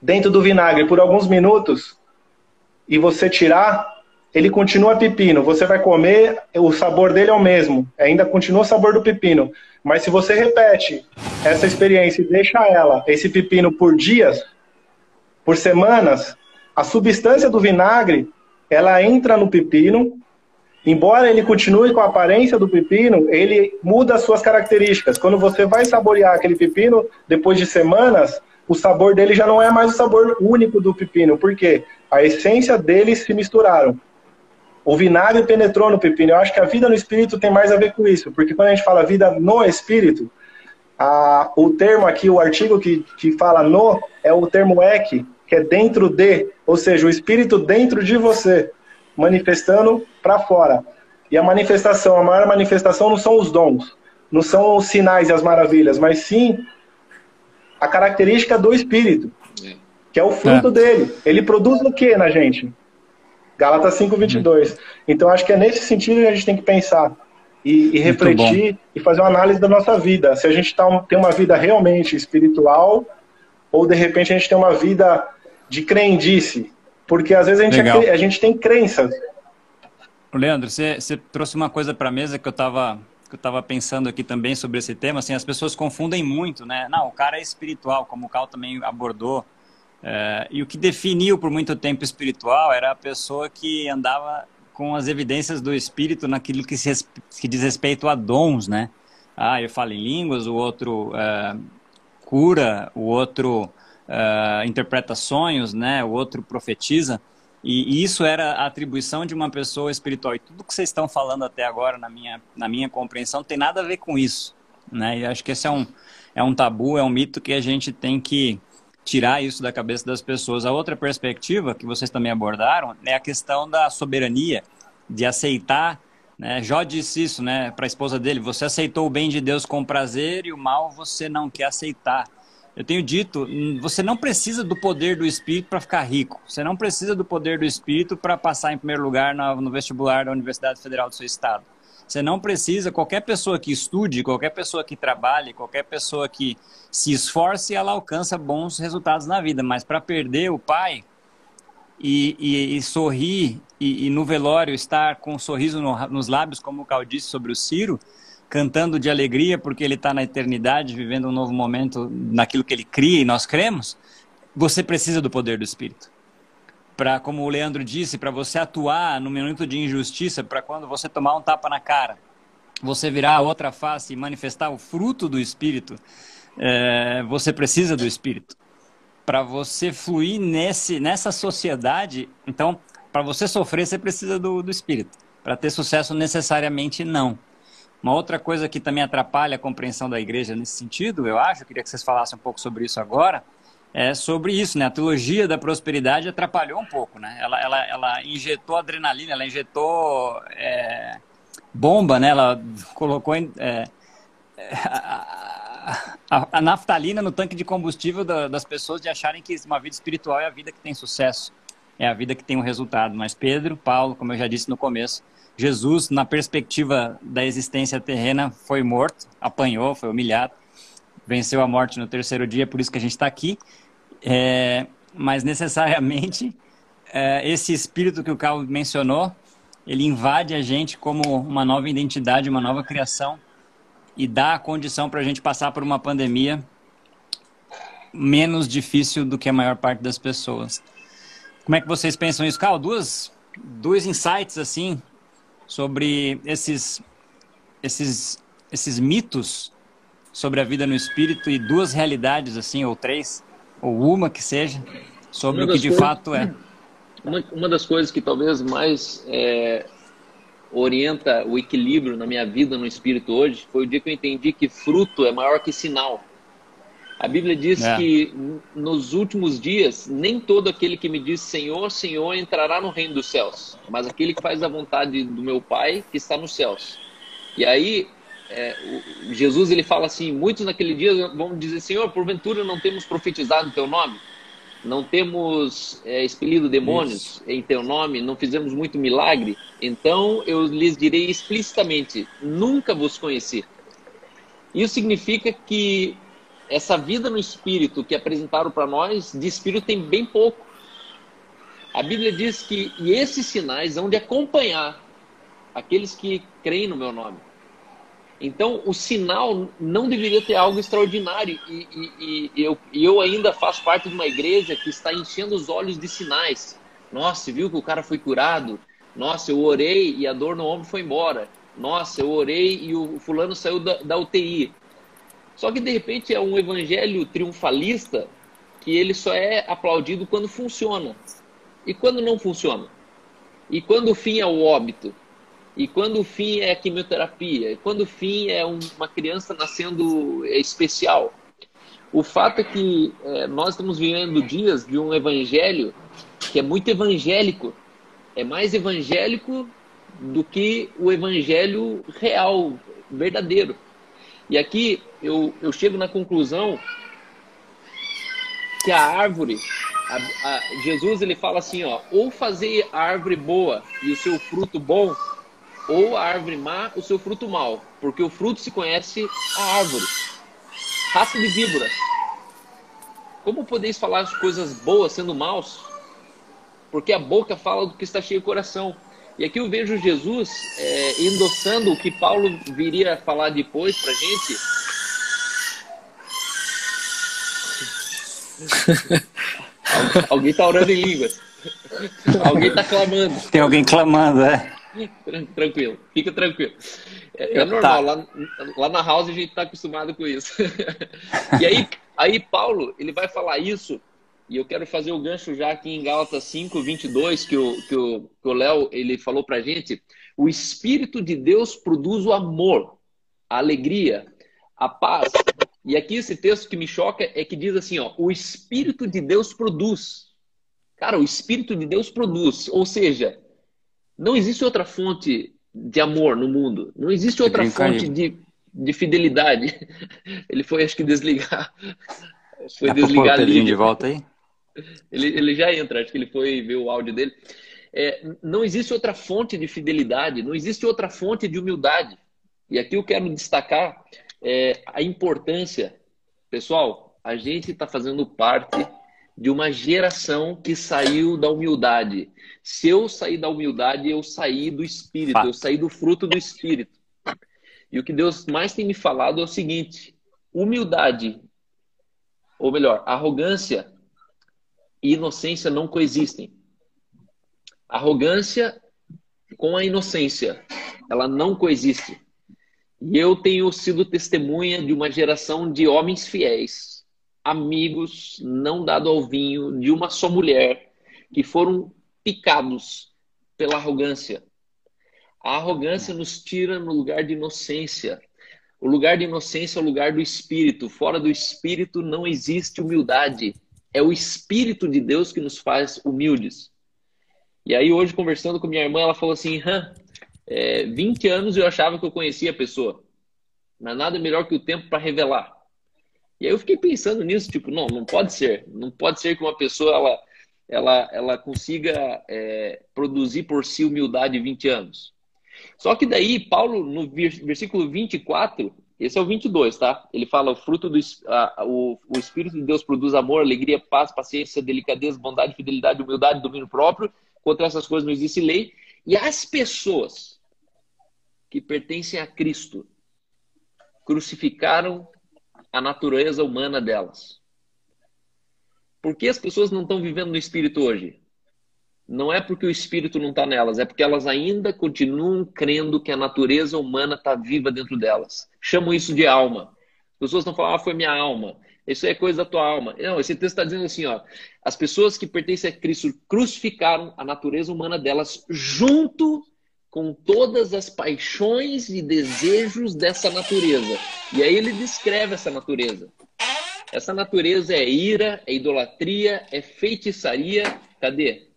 dentro do vinagre por alguns minutos e você tirar, ele continua pepino. Você vai comer, o sabor dele é o mesmo, ainda continua o sabor do pepino. Mas se você repete essa experiência e deixa ela, esse pepino, por dias, por semanas, a substância do vinagre, ela entra no pepino, embora ele continue com a aparência do pepino, ele muda as suas características. Quando você vai saborear aquele pepino, depois de semanas, o sabor dele já não é mais o sabor único do pepino, porque a essência deles se misturaram. O vinagre penetrou no pepino. Eu acho que a vida no espírito tem mais a ver com isso, porque quando a gente fala vida no espírito, a, o termo aqui, o artigo que, que fala no, é o termo ek, que é dentro de, ou seja, o espírito dentro de você, manifestando para fora. E a manifestação, a maior manifestação não são os dons, não são os sinais e as maravilhas, mas sim a característica do espírito, é. que é o fruto é. dele. Ele produz o que na gente? Gálatas 5:22. Uhum. Então acho que é nesse sentido que a gente tem que pensar e, e refletir e fazer uma análise da nossa vida. Se a gente tá, tem uma vida realmente espiritual ou de repente a gente tem uma vida de crendice, porque às vezes a gente, é, a gente tem crenças. Leandro, você, você trouxe uma coisa para a mesa que eu estava que eu estava pensando aqui também sobre esse tema, assim, as pessoas confundem muito, né? Não, o cara é espiritual, como o Cal também abordou. É, e o que definiu por muito tempo espiritual era a pessoa que andava com as evidências do espírito naquilo que, se, que diz respeito a dons, né? Ah, eu falo em línguas, o outro é, cura, o outro é, interpreta sonhos, né? O outro profetiza. E, isso era a atribuição de uma pessoa espiritual. E tudo que vocês estão falando até agora, na minha, na minha compreensão, tem nada a ver com isso. Né? E acho que esse é um, é um tabu, é um mito que a gente tem que tirar isso da cabeça das pessoas. A outra perspectiva que vocês também abordaram é a questão da soberania, de aceitar. Né? Jó disse isso né, para a esposa dele: você aceitou o bem de Deus com prazer e o mal você não quer aceitar. Eu tenho dito, você não precisa do poder do Espírito para ficar rico. Você não precisa do poder do Espírito para passar em primeiro lugar no vestibular da Universidade Federal do seu estado. Você não precisa, qualquer pessoa que estude, qualquer pessoa que trabalhe, qualquer pessoa que se esforce, ela alcança bons resultados na vida. Mas para perder o pai e, e, e sorrir e, e, no velório estar com um sorriso no, nos lábios, como o Cal disse sobre o Ciro, cantando de alegria porque ele está na eternidade, vivendo um novo momento naquilo que ele cria e nós cremos, você precisa do poder do Espírito. Para, como o Leandro disse, para você atuar no minuto de injustiça, para quando você tomar um tapa na cara, você virar a outra face e manifestar o fruto do Espírito, é, você precisa do Espírito. Para você fluir nesse, nessa sociedade, então, para você sofrer, você precisa do, do Espírito. Para ter sucesso, necessariamente não. Uma outra coisa que também atrapalha a compreensão da igreja nesse sentido, eu acho, queria que vocês falassem um pouco sobre isso agora, é sobre isso, né? A teologia da prosperidade atrapalhou um pouco, né? Ela, ela, ela injetou adrenalina, ela injetou é, bomba, né? Ela colocou é, a, a, a, naftalina no tanque de combustível da, das pessoas de acharem que uma vida espiritual é a vida que tem sucesso, é a vida que tem um resultado. Mas Pedro, Paulo, como eu já disse no começo, Jesus, na perspectiva da existência terrena, foi morto, apanhou, foi humilhado, venceu a morte no terceiro dia, por isso que a gente está aqui. É, mas necessariamente, é, esse espírito que o Carlos mencionou, ele invade a gente como uma nova identidade, uma nova criação e dá a condição para a gente passar por uma pandemia menos difícil do que a maior parte das pessoas. Como é que vocês pensam isso? Carl, duas, dois insights assim sobre esses, esses, esses mitos sobre a vida no espírito e duas realidades, assim, ou três, ou uma que seja, sobre o que de coisas, fato é. Uma, uma das coisas que talvez mais é, orienta o equilíbrio na minha vida no espírito hoje foi o dia que eu entendi que fruto é maior que sinal. A Bíblia diz é. que nos últimos dias, nem todo aquele que me diz Senhor, Senhor entrará no reino dos céus, mas aquele que faz a vontade do meu Pai que está nos céus. E aí, é, o, Jesus ele fala assim: muitos naquele dia vão dizer Senhor, porventura não temos profetizado o teu nome? não temos é, expelido demônios Isso. em teu nome, não fizemos muito milagre, então eu lhes direi explicitamente: nunca vos conheci. Isso significa que essa vida no espírito que apresentaram para nós, de espírito tem bem pouco. A Bíblia diz que e esses sinais hão de acompanhar aqueles que creem no meu nome. Então, o sinal não deveria ter algo extraordinário. E, e, e, eu, eu ainda faço parte de uma igreja que está enchendo os olhos de sinais. Nossa, viu que o cara foi curado? Nossa, eu orei e a dor no ombro foi embora. Nossa, eu orei e o fulano saiu da, da UTI. Só que de repente é um evangelho triunfalista que ele só é aplaudido quando funciona. E quando não funciona? E quando o fim é o óbito? E quando o fim é a quimioterapia? E quando o fim é uma criança nascendo especial? O fato é que é, nós estamos vivendo dias de um evangelho que é muito evangélico. É mais evangélico do que o evangelho real, verdadeiro. E aqui eu, eu chego na conclusão que a árvore, a, a, Jesus ele fala assim, ó, ou fazer a árvore boa e o seu fruto bom, ou a árvore má, o seu fruto mau, porque o fruto se conhece a árvore. Raça de víboras. Como podeis falar as coisas boas sendo maus? Porque a boca fala do que está cheio o coração. E aqui eu vejo Jesus é, endossando o que Paulo viria a falar depois para gente. alguém está orando em línguas. alguém está clamando. Tem alguém clamando, é. Tranquilo, fica tranquilo. É, é normal, tá. lá, lá na house a gente está acostumado com isso. e aí, aí, Paulo, ele vai falar isso, e eu quero fazer o gancho já aqui em Gálatas 5, 22, que o que o, que o Léo ele falou pra gente. O Espírito de Deus produz o amor, a alegria, a paz. E aqui esse texto que me choca é que diz assim, ó, o Espírito de Deus produz. Cara, o Espírito de Deus produz, ou seja, não existe outra fonte de amor no mundo. Não existe outra fonte de, de fidelidade. Ele foi, acho que, desligar. Foi desligar ali. de volta aí? Ele, ele já entra, acho que ele foi ver o áudio dele. É, não existe outra fonte de fidelidade, não existe outra fonte de humildade. E aqui eu quero destacar é, a importância. Pessoal, a gente está fazendo parte de uma geração que saiu da humildade. Se eu sair da humildade, eu saí do espírito, eu saí do fruto do espírito. E o que Deus mais tem me falado é o seguinte: humildade, ou melhor, arrogância e inocência não coexistem. Arrogância com a inocência, ela não coexiste. E eu tenho sido testemunha de uma geração de homens fiéis amigos, não dado ao vinho, de uma só mulher, que foram picados pela arrogância. A arrogância nos tira no lugar de inocência. O lugar de inocência é o lugar do espírito. Fora do espírito não existe humildade. É o espírito de Deus que nos faz humildes. E aí, hoje, conversando com minha irmã, ela falou assim: Hã, é, 20 anos eu achava que eu conhecia a pessoa, mas nada melhor que o tempo para revelar. E aí eu fiquei pensando nisso, tipo, não, não pode ser. Não pode ser que uma pessoa ela, ela, ela consiga é, produzir por si humildade 20 anos. Só que daí, Paulo, no versículo 24, esse é o 22, tá? Ele fala: o fruto do a, o, o Espírito de Deus produz amor, alegria, paz, paciência, delicadeza, bondade, fidelidade, humildade, domínio próprio. Contra essas coisas não existe lei. E as pessoas que pertencem a Cristo crucificaram a natureza humana delas. Por que as pessoas não estão vivendo no espírito hoje? Não é porque o espírito não está nelas, é porque elas ainda continuam crendo que a natureza humana está viva dentro delas. Chamam isso de alma. As pessoas estão falando, ah, foi minha alma. Isso é coisa da tua alma. Não, esse texto está dizendo assim, ó, as pessoas que pertencem a Cristo crucificaram a natureza humana delas junto com todas as paixões e desejos dessa natureza. E aí ele descreve essa natureza. Essa natureza é ira, é idolatria, é feitiçaria. Cadê?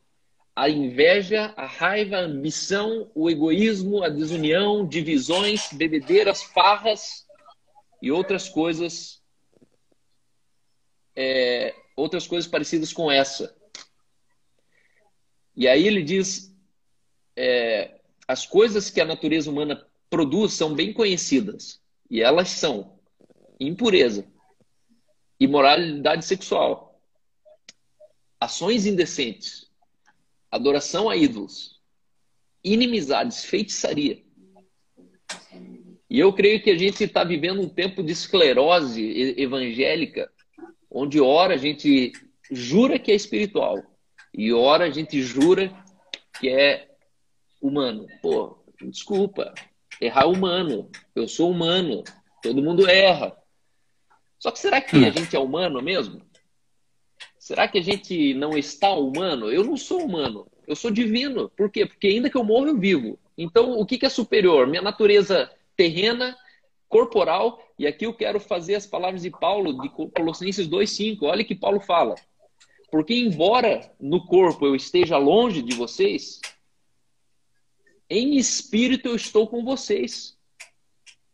A inveja, a raiva, a ambição, o egoísmo, a desunião, divisões, bebedeiras, farras e outras coisas é, outras coisas parecidas com essa. E aí ele diz: é, as coisas que a natureza humana produz são bem conhecidas. E elas são impureza, imoralidade sexual, ações indecentes, adoração a ídolos, inimizades, feitiçaria. E eu creio que a gente está vivendo um tempo de esclerose evangélica, onde ora a gente jura que é espiritual e ora a gente jura que é humano. Pô, desculpa, errar é humano. Eu sou humano, todo mundo erra. Só que será que a hum. gente é humano mesmo? Será que a gente não está humano? Eu não sou humano, eu sou divino. Por quê? Porque ainda que eu morra, eu vivo. Então, o que é superior? Minha natureza terrena, corporal, e aqui eu quero fazer as palavras de Paulo, de Colossenses 2,5. Olha que Paulo fala. Porque, embora no corpo eu esteja longe de vocês, em espírito eu estou com vocês.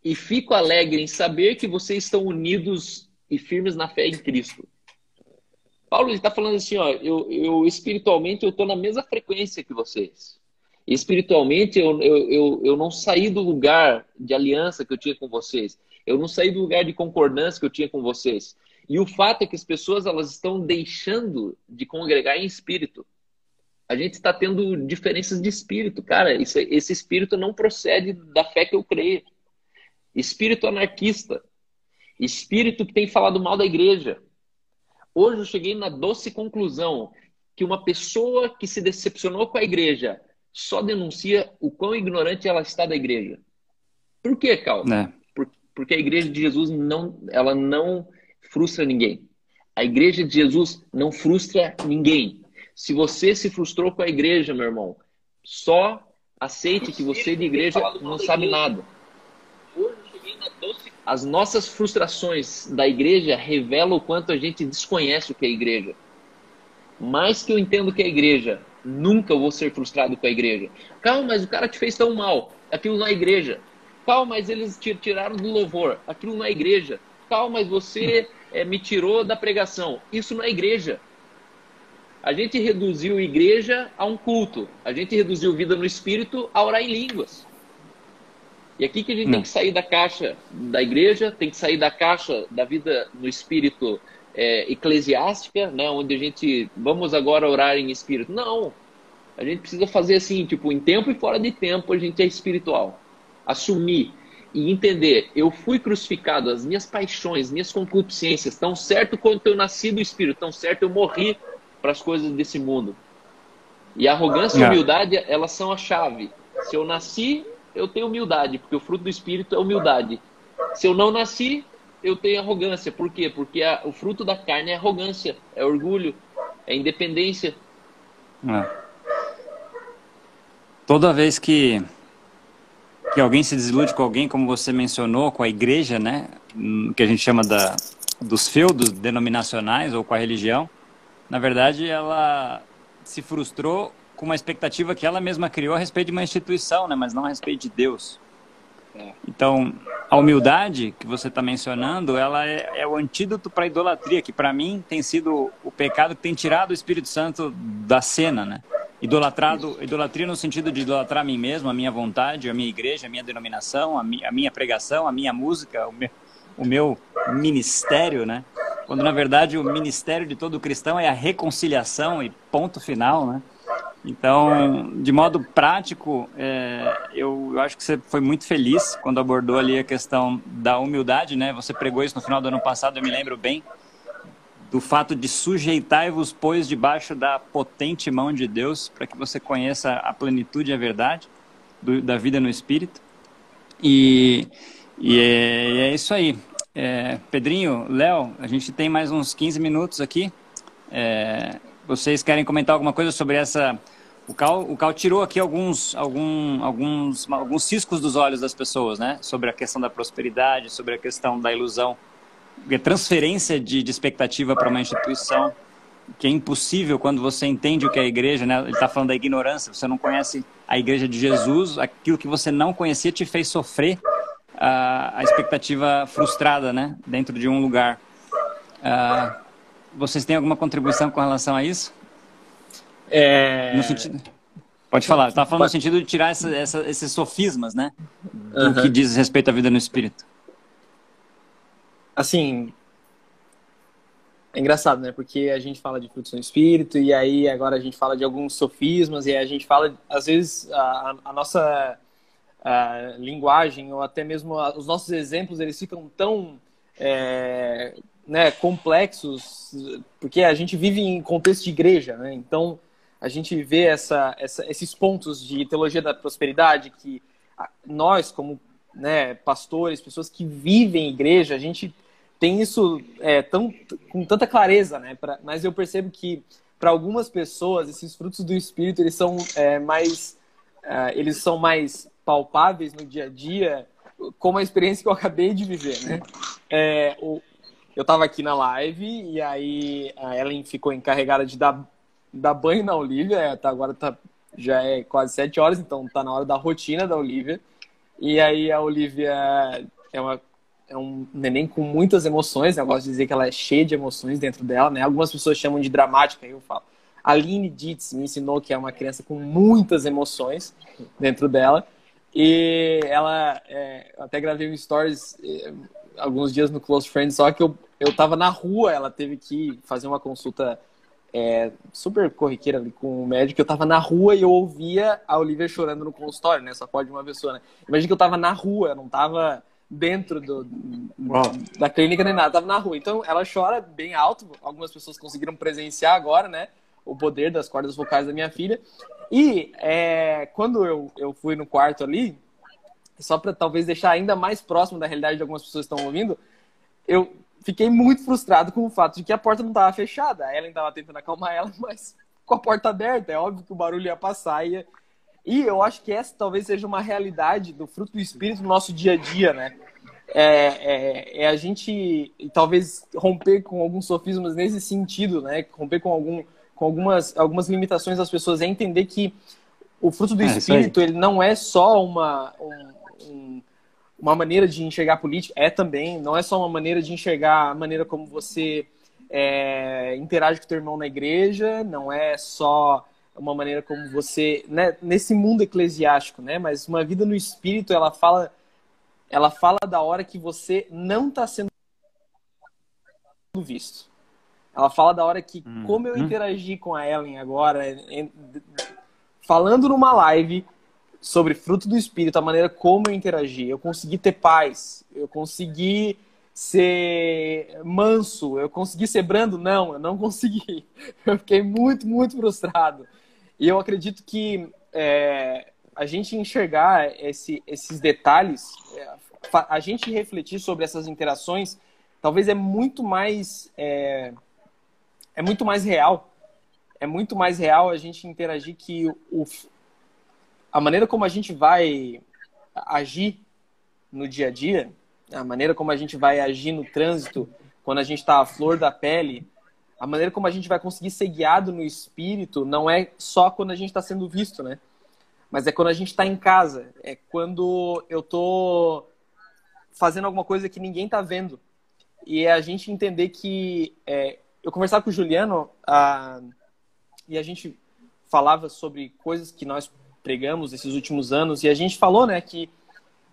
E fico alegre em saber que vocês estão unidos e firmes na fé em Cristo. Paulo está falando assim, ó, eu, eu espiritualmente eu estou na mesma frequência que vocês. Espiritualmente, eu, eu, eu, eu não saí do lugar de aliança que eu tinha com vocês. Eu não saí do lugar de concordância que eu tinha com vocês. E o fato é que as pessoas elas estão deixando de congregar em espírito. A gente está tendo diferenças de espírito. Cara, isso, esse espírito não procede da fé que eu creio. Espírito anarquista. Espírito que tem falado mal da igreja. Hoje eu cheguei na doce conclusão que uma pessoa que se decepcionou com a igreja só denuncia o quão ignorante ela está da igreja. Por quê, Cal? É. Por, porque a igreja de Jesus não, ela não frustra ninguém. A igreja de Jesus não frustra ninguém. Se você se frustrou com a igreja, meu irmão, só aceite que você de igreja não sabe nada. As nossas frustrações da igreja revelam o quanto a gente desconhece o que é igreja. Mais que eu entendo que é igreja, Nunca vou ser frustrado com a igreja. Calma, mas o cara te fez tão mal. Aquilo não é igreja. Calma, mas eles te tiraram do louvor. Aquilo não é igreja. Calma, mas você é, me tirou da pregação. Isso não é igreja. A gente reduziu igreja a um culto. A gente reduziu vida no espírito a orar em línguas. E aqui que a gente não. tem que sair da caixa da igreja, tem que sair da caixa da vida no espírito é, eclesiástica, né, onde a gente vamos agora orar em espírito. Não. A gente precisa fazer assim, tipo, em tempo e fora de tempo a gente é espiritual. Assumir e entender, eu fui crucificado, as minhas paixões, minhas concupiscências, tão certo quanto eu nasci do espírito, tão certo eu morri para as coisas desse mundo. E arrogância e é. humildade, elas são a chave. Se eu nasci, eu tenho humildade, porque o fruto do espírito é humildade. Se eu não nasci, eu tenho arrogância. Por quê? Porque a, o fruto da carne é arrogância, é orgulho, é independência. É. Toda vez que, que alguém se desilude com alguém, como você mencionou, com a igreja, né? Que a gente chama da, dos feudos denominacionais ou com a religião, na verdade ela se frustrou com uma expectativa que ela mesma criou a respeito de uma instituição, né? Mas não a respeito de Deus. É. Então, a humildade que você está mencionando, ela é, é o antídoto para a idolatria, que para mim tem sido o pecado que tem tirado o Espírito Santo da cena, né? Idolatrado, idolatria no sentido de idolatrar a mim mesmo, a minha vontade, a minha igreja, a minha denominação, a, mi, a minha pregação, a minha música, o meu, o meu ministério, né? Quando na verdade o ministério de todo cristão é a reconciliação e ponto final, né? Então, de modo prático, é, eu, eu, acho que você foi muito feliz quando abordou ali a questão da humildade, né? Você pregou isso no final do ano passado, eu me lembro bem, do fato de sujeitar-vos, pois, debaixo da potente mão de Deus, para que você conheça a plenitude e a verdade do, da vida no Espírito. E, e, é, é, isso aí. É, Pedrinho, Léo, a gente tem mais uns 15 minutos aqui. É, vocês querem comentar alguma coisa sobre essa o Cal, o Cal tirou aqui alguns, algum, alguns, alguns ciscos dos olhos das pessoas, né? Sobre a questão da prosperidade, sobre a questão da ilusão, a transferência de, de expectativa para uma instituição, que é impossível quando você entende o que é a igreja, né? Ele está falando da ignorância, você não conhece a igreja de Jesus, aquilo que você não conhecia te fez sofrer a, a expectativa frustrada, né? Dentro de um lugar. Uh, vocês têm alguma contribuição com relação a isso? É... No sentido... Pode falar. Estava falando Pode... no sentido de tirar essa, essa, esses sofismas, né? Uhum. que diz respeito à vida no espírito. Assim, é engraçado, né? Porque a gente fala de frutos no espírito e aí agora a gente fala de alguns sofismas e a gente fala, às vezes, a, a nossa a linguagem ou até mesmo a, os nossos exemplos eles ficam tão é, né, complexos porque a gente vive em contexto de igreja, né? Então a gente vê essa, essa, esses pontos de teologia da prosperidade que nós, como né, pastores, pessoas que vivem em igreja, a gente tem isso é, tão, com tanta clareza, né? Pra, mas eu percebo que para algumas pessoas esses frutos do espírito eles são é, mais é, eles são mais palpáveis no dia a dia, como a experiência que eu acabei de viver, né? É, o, eu estava aqui na live e aí a Ellen ficou encarregada de dar dar banho na Olivia, é, tá, agora tá, já é quase sete horas, então tá na hora da rotina da Olivia. E aí a Olivia é, uma, é um neném com muitas emoções, né? eu gosto de dizer que ela é cheia de emoções dentro dela, né? Algumas pessoas chamam de dramática, eu falo. Aline Dietz me ensinou que é uma criança com muitas emoções dentro dela. E ela, é, até gravei um stories é, alguns dias no Close Friends, só que eu, eu tava na rua, ela teve que fazer uma consulta é, super corriqueira ali com o médico, eu tava na rua e eu ouvia a Olivia chorando no consultório, né? Só pode uma pessoa, né? Imagina que eu tava na rua, eu não tava dentro do, da clínica nem nada, tava na rua. Então ela chora bem alto, algumas pessoas conseguiram presenciar agora, né? O poder das cordas vocais da minha filha. E é, quando eu, eu fui no quarto ali, só para talvez deixar ainda mais próximo da realidade de algumas pessoas que estão ouvindo, eu fiquei muito frustrado com o fato de que a porta não estava fechada. A Ellen estava tentando acalmar ela, mas com a porta aberta, é óbvio que o barulho ia passar. Ia... E eu acho que essa talvez seja uma realidade do fruto do Espírito no nosso dia a dia, né? É, é, é a gente talvez romper com alguns sofismas nesse sentido, né? Romper com, algum, com algumas, algumas limitações das pessoas. É entender que o fruto do é, Espírito ele não é só uma, um, um uma maneira de enxergar política é também, não é só uma maneira de enxergar a maneira como você é, interage com o teu irmão na igreja, não é só uma maneira como você, né, nesse mundo eclesiástico, né, mas uma vida no espírito, ela fala ela fala da hora que você não está sendo visto. Ela fala da hora que hum. como eu hum. interagi com a Ellen agora, falando numa live, sobre fruto do espírito, a maneira como eu interagi. Eu consegui ter paz, eu consegui ser manso, eu consegui ser brando? Não, eu não consegui. Eu fiquei muito, muito frustrado. E eu acredito que é, a gente enxergar esse, esses detalhes, é, a gente refletir sobre essas interações, talvez é muito mais é, é muito mais real. É muito mais real a gente interagir que o, a maneira como a gente vai agir no dia a dia, a maneira como a gente vai agir no trânsito, quando a gente está à flor da pele, a maneira como a gente vai conseguir ser guiado no espírito não é só quando a gente está sendo visto, né? Mas é quando a gente está em casa, é quando eu tô fazendo alguma coisa que ninguém está vendo. E é a gente entender que é, eu conversava com o Juliano a, e a gente falava sobre coisas que nós pregamos esses últimos anos e a gente falou, né, que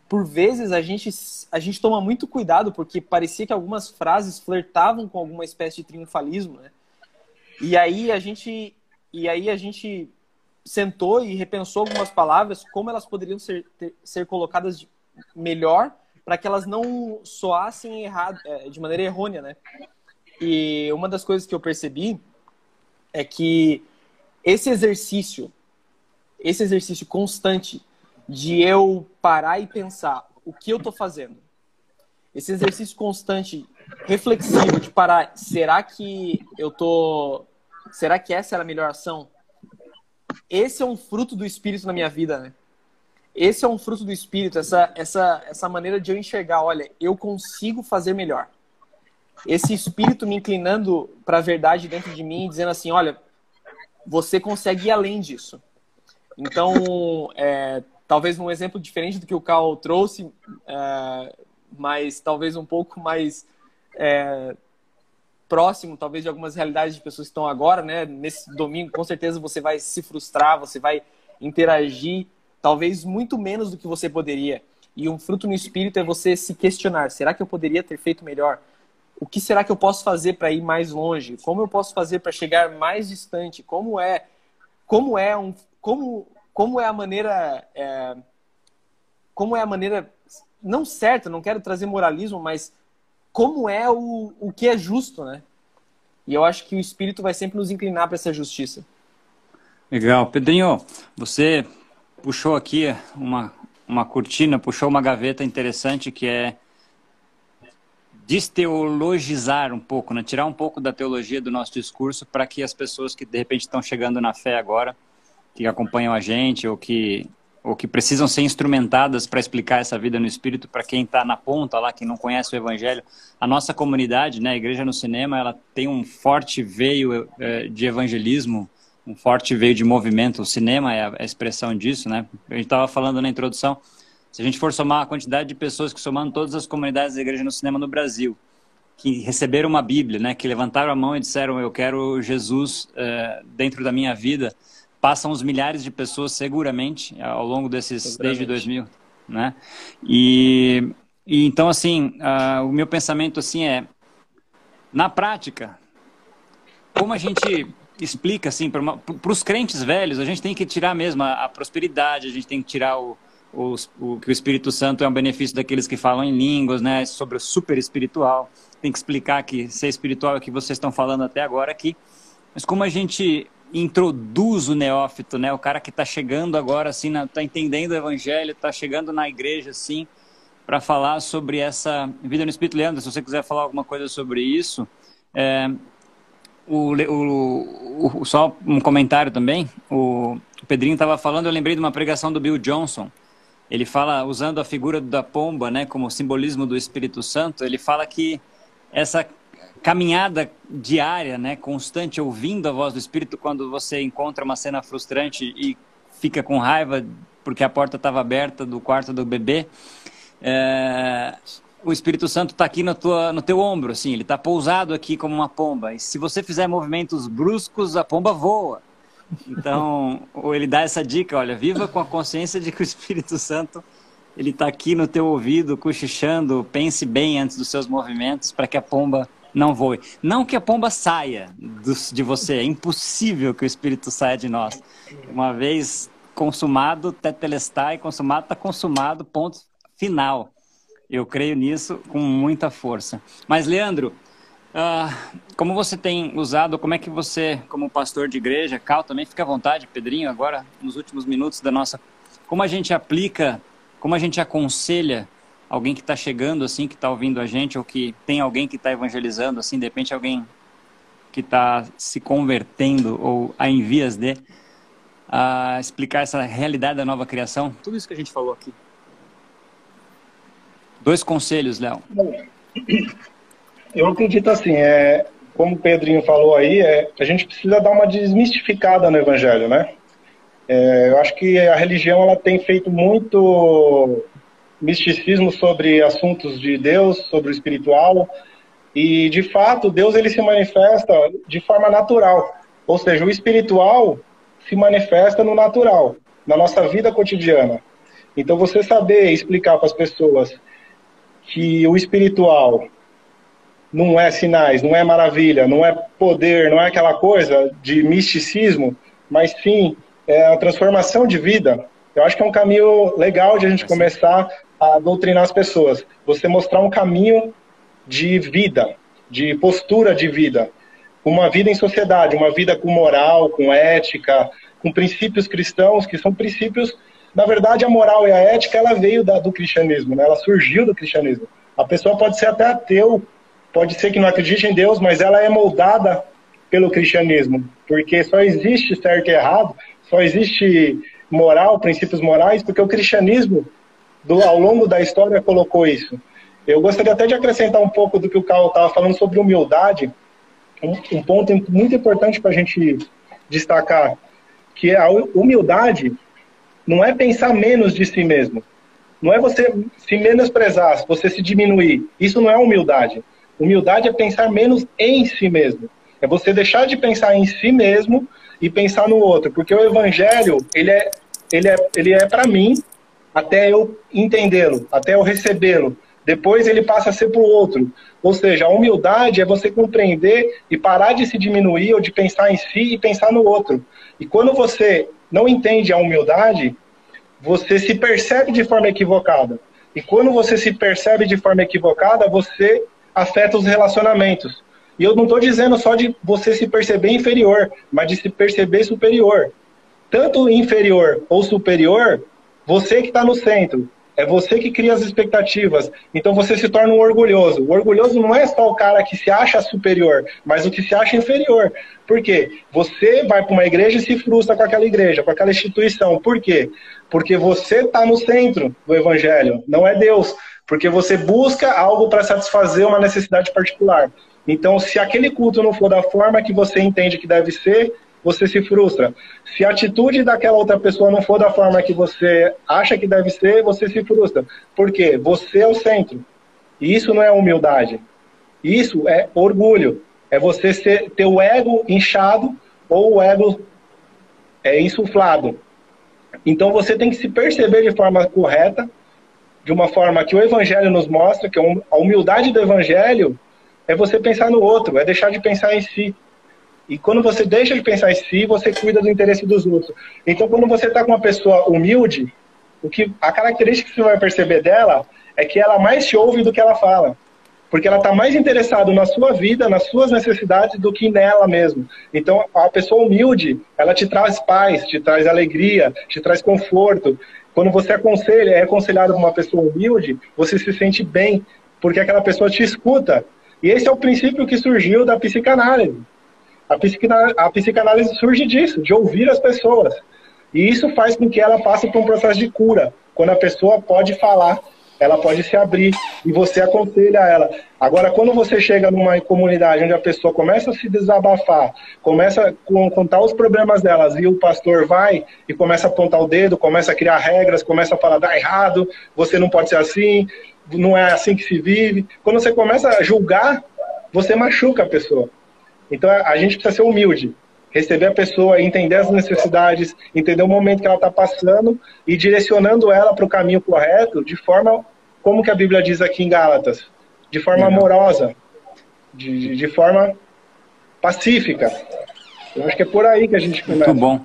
por vezes a gente a gente toma muito cuidado porque parecia que algumas frases flertavam com alguma espécie de triunfalismo, né? E aí a gente e aí a gente sentou e repensou algumas palavras como elas poderiam ser ter, ser colocadas melhor para que elas não soassem errado, é, de maneira errônea, né? E uma das coisas que eu percebi é que esse exercício esse exercício constante de eu parar e pensar o que eu estou fazendo. Esse exercício constante, reflexivo, de parar, será que eu tô. Será que essa era a melhor ação? Esse é um fruto do espírito na minha vida, né? Esse é um fruto do espírito, essa, essa, essa maneira de eu enxergar, olha, eu consigo fazer melhor. Esse espírito me inclinando para a verdade dentro de mim, dizendo assim, olha, você consegue ir além disso. Então, é, talvez um exemplo diferente do que o Carl trouxe, é, mas talvez um pouco mais é, próximo, talvez, de algumas realidades de pessoas que estão agora, né? Nesse domingo, com certeza você vai se frustrar, você vai interagir, talvez muito menos do que você poderia. E um fruto no espírito é você se questionar: será que eu poderia ter feito melhor? O que será que eu posso fazer para ir mais longe? Como eu posso fazer para chegar mais distante? Como é, como é um, como, como é a maneira, é, como é a maneira não certa? Não quero trazer moralismo, mas como é o, o que é justo, né? E eu acho que o Espírito vai sempre nos inclinar para essa justiça. Legal. Pedrinho, você puxou aqui uma, uma cortina, puxou uma gaveta interessante que é desteologizar um pouco, né? tirar um pouco da teologia do nosso discurso para que as pessoas que de repente estão chegando na fé agora, que acompanham a gente ou que ou que precisam ser instrumentadas para explicar essa vida no Espírito para quem está na ponta lá, quem não conhece o Evangelho. A nossa comunidade, né, a Igreja no Cinema, ela tem um forte veio é, de evangelismo, um forte veio de movimento. O cinema é a, é a expressão disso, né? A gente estava falando na introdução. Se a gente for somar a quantidade de pessoas que somando todas as comunidades da Igreja no Cinema no Brasil, que receberam uma Bíblia, né, que levantaram a mão e disseram eu quero Jesus é, dentro da minha vida passam os milhares de pessoas seguramente ao longo desses desde 2000, né? E, e então assim, uh, o meu pensamento assim é na prática, como a gente explica assim para os crentes velhos, a gente tem que tirar mesmo a, a prosperidade, a gente tem que tirar o, o, o, que o Espírito Santo é um benefício daqueles que falam em línguas, né? Sobre o super espiritual, tem que explicar que ser espiritual é o que vocês estão falando até agora aqui. Mas como a gente introduz o neófito, né? O cara que está chegando agora, assim, está entendendo o evangelho, está chegando na igreja, assim, para falar sobre essa vida no Espírito. Leandro, se você quiser falar alguma coisa sobre isso, é, o, o, o, só um comentário também. O, o Pedrinho estava falando, eu lembrei de uma pregação do Bill Johnson. Ele fala, usando a figura da pomba, né, como simbolismo do Espírito Santo, ele fala que essa caminhada diária, né, constante, ouvindo a voz do Espírito quando você encontra uma cena frustrante e fica com raiva porque a porta estava aberta do quarto do bebê. É, o Espírito Santo está aqui no, tua, no teu ombro, assim, ele está pousado aqui como uma pomba. E se você fizer movimentos bruscos, a pomba voa. Então, ou ele dá essa dica, olha, viva com a consciência de que o Espírito Santo ele está aqui no teu ouvido, cochichando, pense bem antes dos seus movimentos para que a pomba não voe. Não que a pomba saia de você, é impossível que o espírito saia de nós. Uma vez consumado, tetelestai, consumado, está consumado, ponto final. Eu creio nisso com muita força. Mas, Leandro, uh, como você tem usado, como é que você, como pastor de igreja, Cal, também fica à vontade, Pedrinho, agora, nos últimos minutos da nossa. Como a gente aplica, como a gente aconselha alguém que está chegando, assim, que está ouvindo a gente, ou que tem alguém que está evangelizando, assim, de repente alguém que está se convertendo ou a em vias de a explicar essa realidade da nova criação, tudo isso que a gente falou aqui. Dois conselhos, Léo. Eu acredito assim, é, como o Pedrinho falou aí, é, a gente precisa dar uma desmistificada no Evangelho, né? É, eu acho que a religião ela tem feito muito misticismo sobre assuntos de Deus, sobre o espiritual, e de fato Deus ele se manifesta de forma natural, ou seja, o espiritual se manifesta no natural, na nossa vida cotidiana. Então você saber explicar para as pessoas que o espiritual não é sinais, não é maravilha, não é poder, não é aquela coisa de misticismo, mas sim é a transformação de vida. Eu acho que é um caminho legal de a gente começar a doutrinar as pessoas. Você mostrar um caminho de vida, de postura de vida. Uma vida em sociedade, uma vida com moral, com ética, com princípios cristãos, que são princípios. Na verdade, a moral e a ética ela veio da, do cristianismo, né? ela surgiu do cristianismo. A pessoa pode ser até ateu, pode ser que não acredite em Deus, mas ela é moldada pelo cristianismo, porque só existe certo e errado, só existe moral, princípios morais, porque o cristianismo do, ao longo da história colocou isso. Eu gostaria até de acrescentar um pouco do que o Carl estava falando sobre humildade, um, um ponto muito importante para a gente destacar, que a humildade não é pensar menos de si mesmo, não é você se menosprezar, você se diminuir. Isso não é humildade. Humildade é pensar menos em si mesmo. É você deixar de pensar em si mesmo e pensar no outro, porque o evangelho, ele é ele é ele é para mim até eu entendê-lo, até eu recebê-lo. Depois ele passa a ser para o outro. Ou seja, a humildade é você compreender e parar de se diminuir ou de pensar em si e pensar no outro. E quando você não entende a humildade, você se percebe de forma equivocada. E quando você se percebe de forma equivocada, você afeta os relacionamentos. E eu não estou dizendo só de você se perceber inferior, mas de se perceber superior. Tanto inferior ou superior, você que está no centro. É você que cria as expectativas. Então você se torna um orgulhoso. O orgulhoso não é só o cara que se acha superior, mas o que se acha inferior. Por quê? Você vai para uma igreja e se frustra com aquela igreja, com aquela instituição. Por quê? Porque você está no centro do evangelho, não é Deus. Porque você busca algo para satisfazer uma necessidade particular. Então, se aquele culto não for da forma que você entende que deve ser, você se frustra. Se a atitude daquela outra pessoa não for da forma que você acha que deve ser, você se frustra. Por quê? Você é o centro. E isso não é humildade. Isso é orgulho. É você ser, ter o ego inchado ou o ego é, insuflado. Então você tem que se perceber de forma correta, de uma forma que o Evangelho nos mostra, que a humildade do Evangelho é você pensar no outro, é deixar de pensar em si. E quando você deixa de pensar em si, você cuida do interesse dos outros. Então, quando você está com uma pessoa humilde, o que a característica que você vai perceber dela é que ela mais te ouve do que ela fala. Porque ela está mais interessada na sua vida, nas suas necessidades, do que nela mesmo. Então, a pessoa humilde, ela te traz paz, te traz alegria, te traz conforto. Quando você aconselha, é aconselhado por uma pessoa humilde, você se sente bem, porque aquela pessoa te escuta. E esse é o princípio que surgiu da psicanálise. A psicanálise, a psicanálise surge disso, de ouvir as pessoas. E isso faz com que ela passe por um processo de cura. Quando a pessoa pode falar, ela pode se abrir e você aconselha ela. Agora, quando você chega numa comunidade onde a pessoa começa a se desabafar, começa a contar os problemas delas e o pastor vai e começa a apontar o dedo, começa a criar regras, começa a falar, dá errado, você não pode ser assim, não é assim que se vive. Quando você começa a julgar, você machuca a pessoa. Então a gente precisa ser humilde, receber a pessoa, entender as necessidades, entender o momento que ela está passando e direcionando ela para o caminho correto, de forma como que a Bíblia diz aqui em Gálatas, de forma amorosa, de, de forma pacífica. Eu acho que é por aí que a gente começa. Muito bom.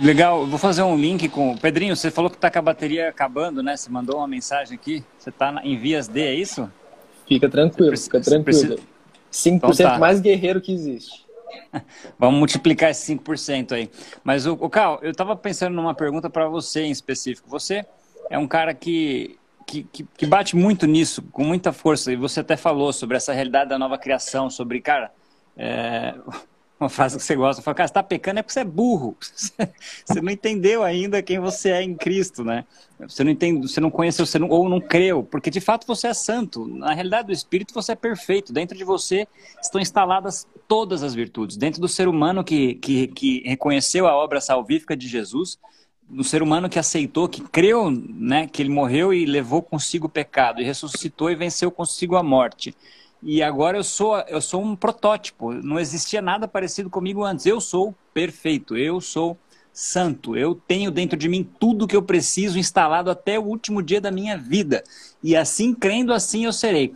Legal, vou fazer um link com. Pedrinho, você falou que está com a bateria acabando, né? Você mandou uma mensagem aqui. Você está em vias D, é isso? Fica tranquilo, precisa, fica tranquilo. Precisa... 5% então tá. mais guerreiro que existe. Vamos multiplicar esse 5% aí. Mas, o, o Carl, eu estava pensando numa pergunta para você em específico. Você é um cara que, que, que, bate muito nisso, com muita força, e você até falou sobre essa realidade da nova criação, sobre, cara, é, uma frase que você gosta, fala, cara, você tá pecando é porque você é burro. Você não entendeu ainda quem você é em Cristo, né? Você não entende, você não conheceu, você não, ou não creu, porque de fato você é santo. Na realidade do Espírito você é perfeito. Dentro de você estão instaladas todas as virtudes. Dentro do ser humano que, que, que reconheceu a obra salvífica de Jesus, no ser humano que aceitou, que creu, né, que ele morreu e levou consigo o pecado, e ressuscitou e venceu consigo a morte e agora eu sou, eu sou um protótipo. Não existia nada parecido comigo antes. Eu sou perfeito, eu sou santo. Eu tenho dentro de mim tudo que eu preciso instalado até o último dia da minha vida. E assim, crendo assim, eu serei.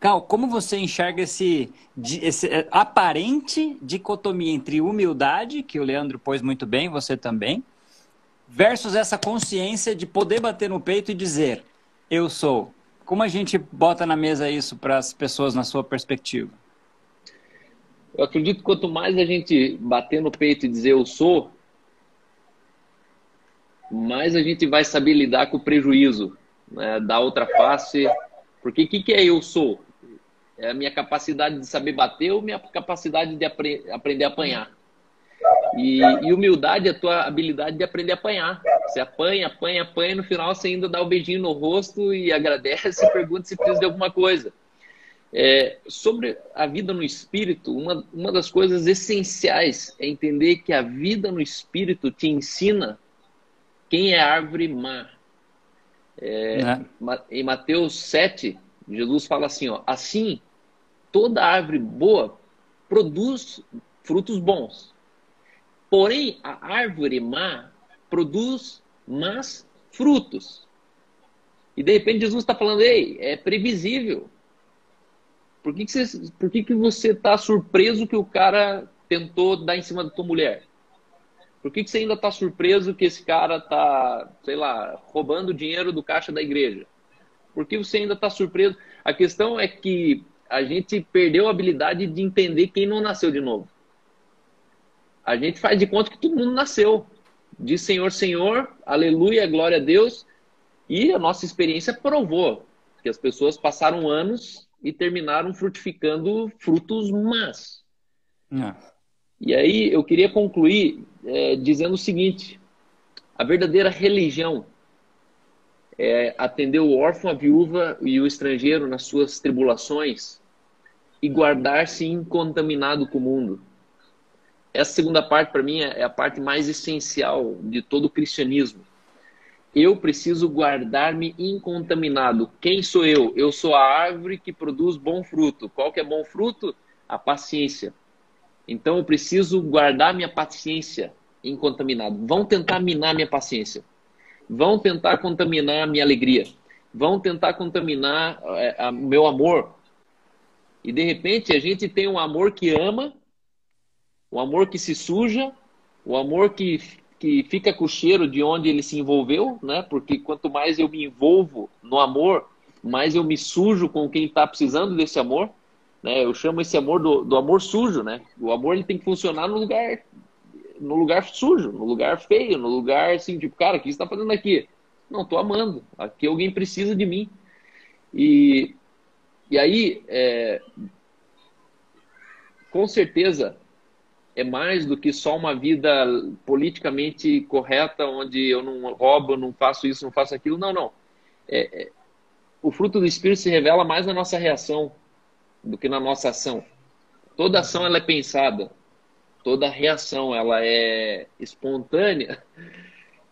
Cal, como você enxerga esse, esse é, aparente dicotomia entre humildade, que o Leandro pôs muito bem, você também, versus essa consciência de poder bater no peito e dizer: Eu sou como a gente bota na mesa isso para as pessoas na sua perspectiva? Eu acredito que quanto mais a gente bater no peito e dizer eu sou, mais a gente vai saber lidar com o prejuízo né, da outra face. Porque o que, que é eu sou? É a minha capacidade de saber bater ou minha capacidade de apre aprender a apanhar? E, e, humildade é a tua habilidade de aprender a apanhar. Você apanha, apanha, apanha, e no final você ainda dá o um beijinho no rosto e agradece e pergunta se precisa de alguma coisa. É, sobre a vida no espírito, uma, uma das coisas essenciais é entender que a vida no espírito te ensina quem é árvore má. É, é. Em Mateus 7, Jesus fala assim: ó, assim toda árvore boa produz frutos bons. Porém, a árvore má produz más frutos. E de repente Jesus está falando, ei, é previsível. Por que, que você por que, que você está surpreso que o cara tentou dar em cima da tua mulher? Por que, que você ainda está surpreso que esse cara está, sei lá, roubando dinheiro do caixa da igreja? Por que você ainda está surpreso? A questão é que a gente perdeu a habilidade de entender quem não nasceu de novo. A gente faz de conta que todo mundo nasceu. Diz Senhor, Senhor, aleluia, glória a Deus. E a nossa experiência provou que as pessoas passaram anos e terminaram frutificando frutos más. É. E aí eu queria concluir é, dizendo o seguinte: a verdadeira religião é atender o órfão, a viúva e o estrangeiro nas suas tribulações e guardar-se incontaminado com o mundo. Essa segunda parte, para mim, é a parte mais essencial de todo o cristianismo. Eu preciso guardar-me incontaminado. Quem sou eu? Eu sou a árvore que produz bom fruto. Qual que é bom fruto? A paciência. Então eu preciso guardar minha paciência incontaminado. Vão tentar minar minha paciência. Vão tentar contaminar minha alegria. Vão tentar contaminar é, meu amor. E de repente a gente tem um amor que ama, um amor que se suja, o amor que, que fica com o cheiro de onde ele se envolveu, né? Porque quanto mais eu me envolvo no amor, mais eu me sujo com quem está precisando desse amor. Né? Eu chamo esse amor do, do amor sujo, né? O amor ele tem que funcionar no lugar no lugar sujo, no lugar feio, no lugar assim, tipo, cara, o que você está fazendo aqui? Não, tô amando. Aqui alguém precisa de mim. E, e aí, é, com certeza, é mais do que só uma vida politicamente correta, onde eu não roubo, não faço isso, não faço aquilo. Não, não. É, é, o fruto do Espírito se revela mais na nossa reação do que na nossa ação. Toda ação ela é pensada, toda reação ela é espontânea.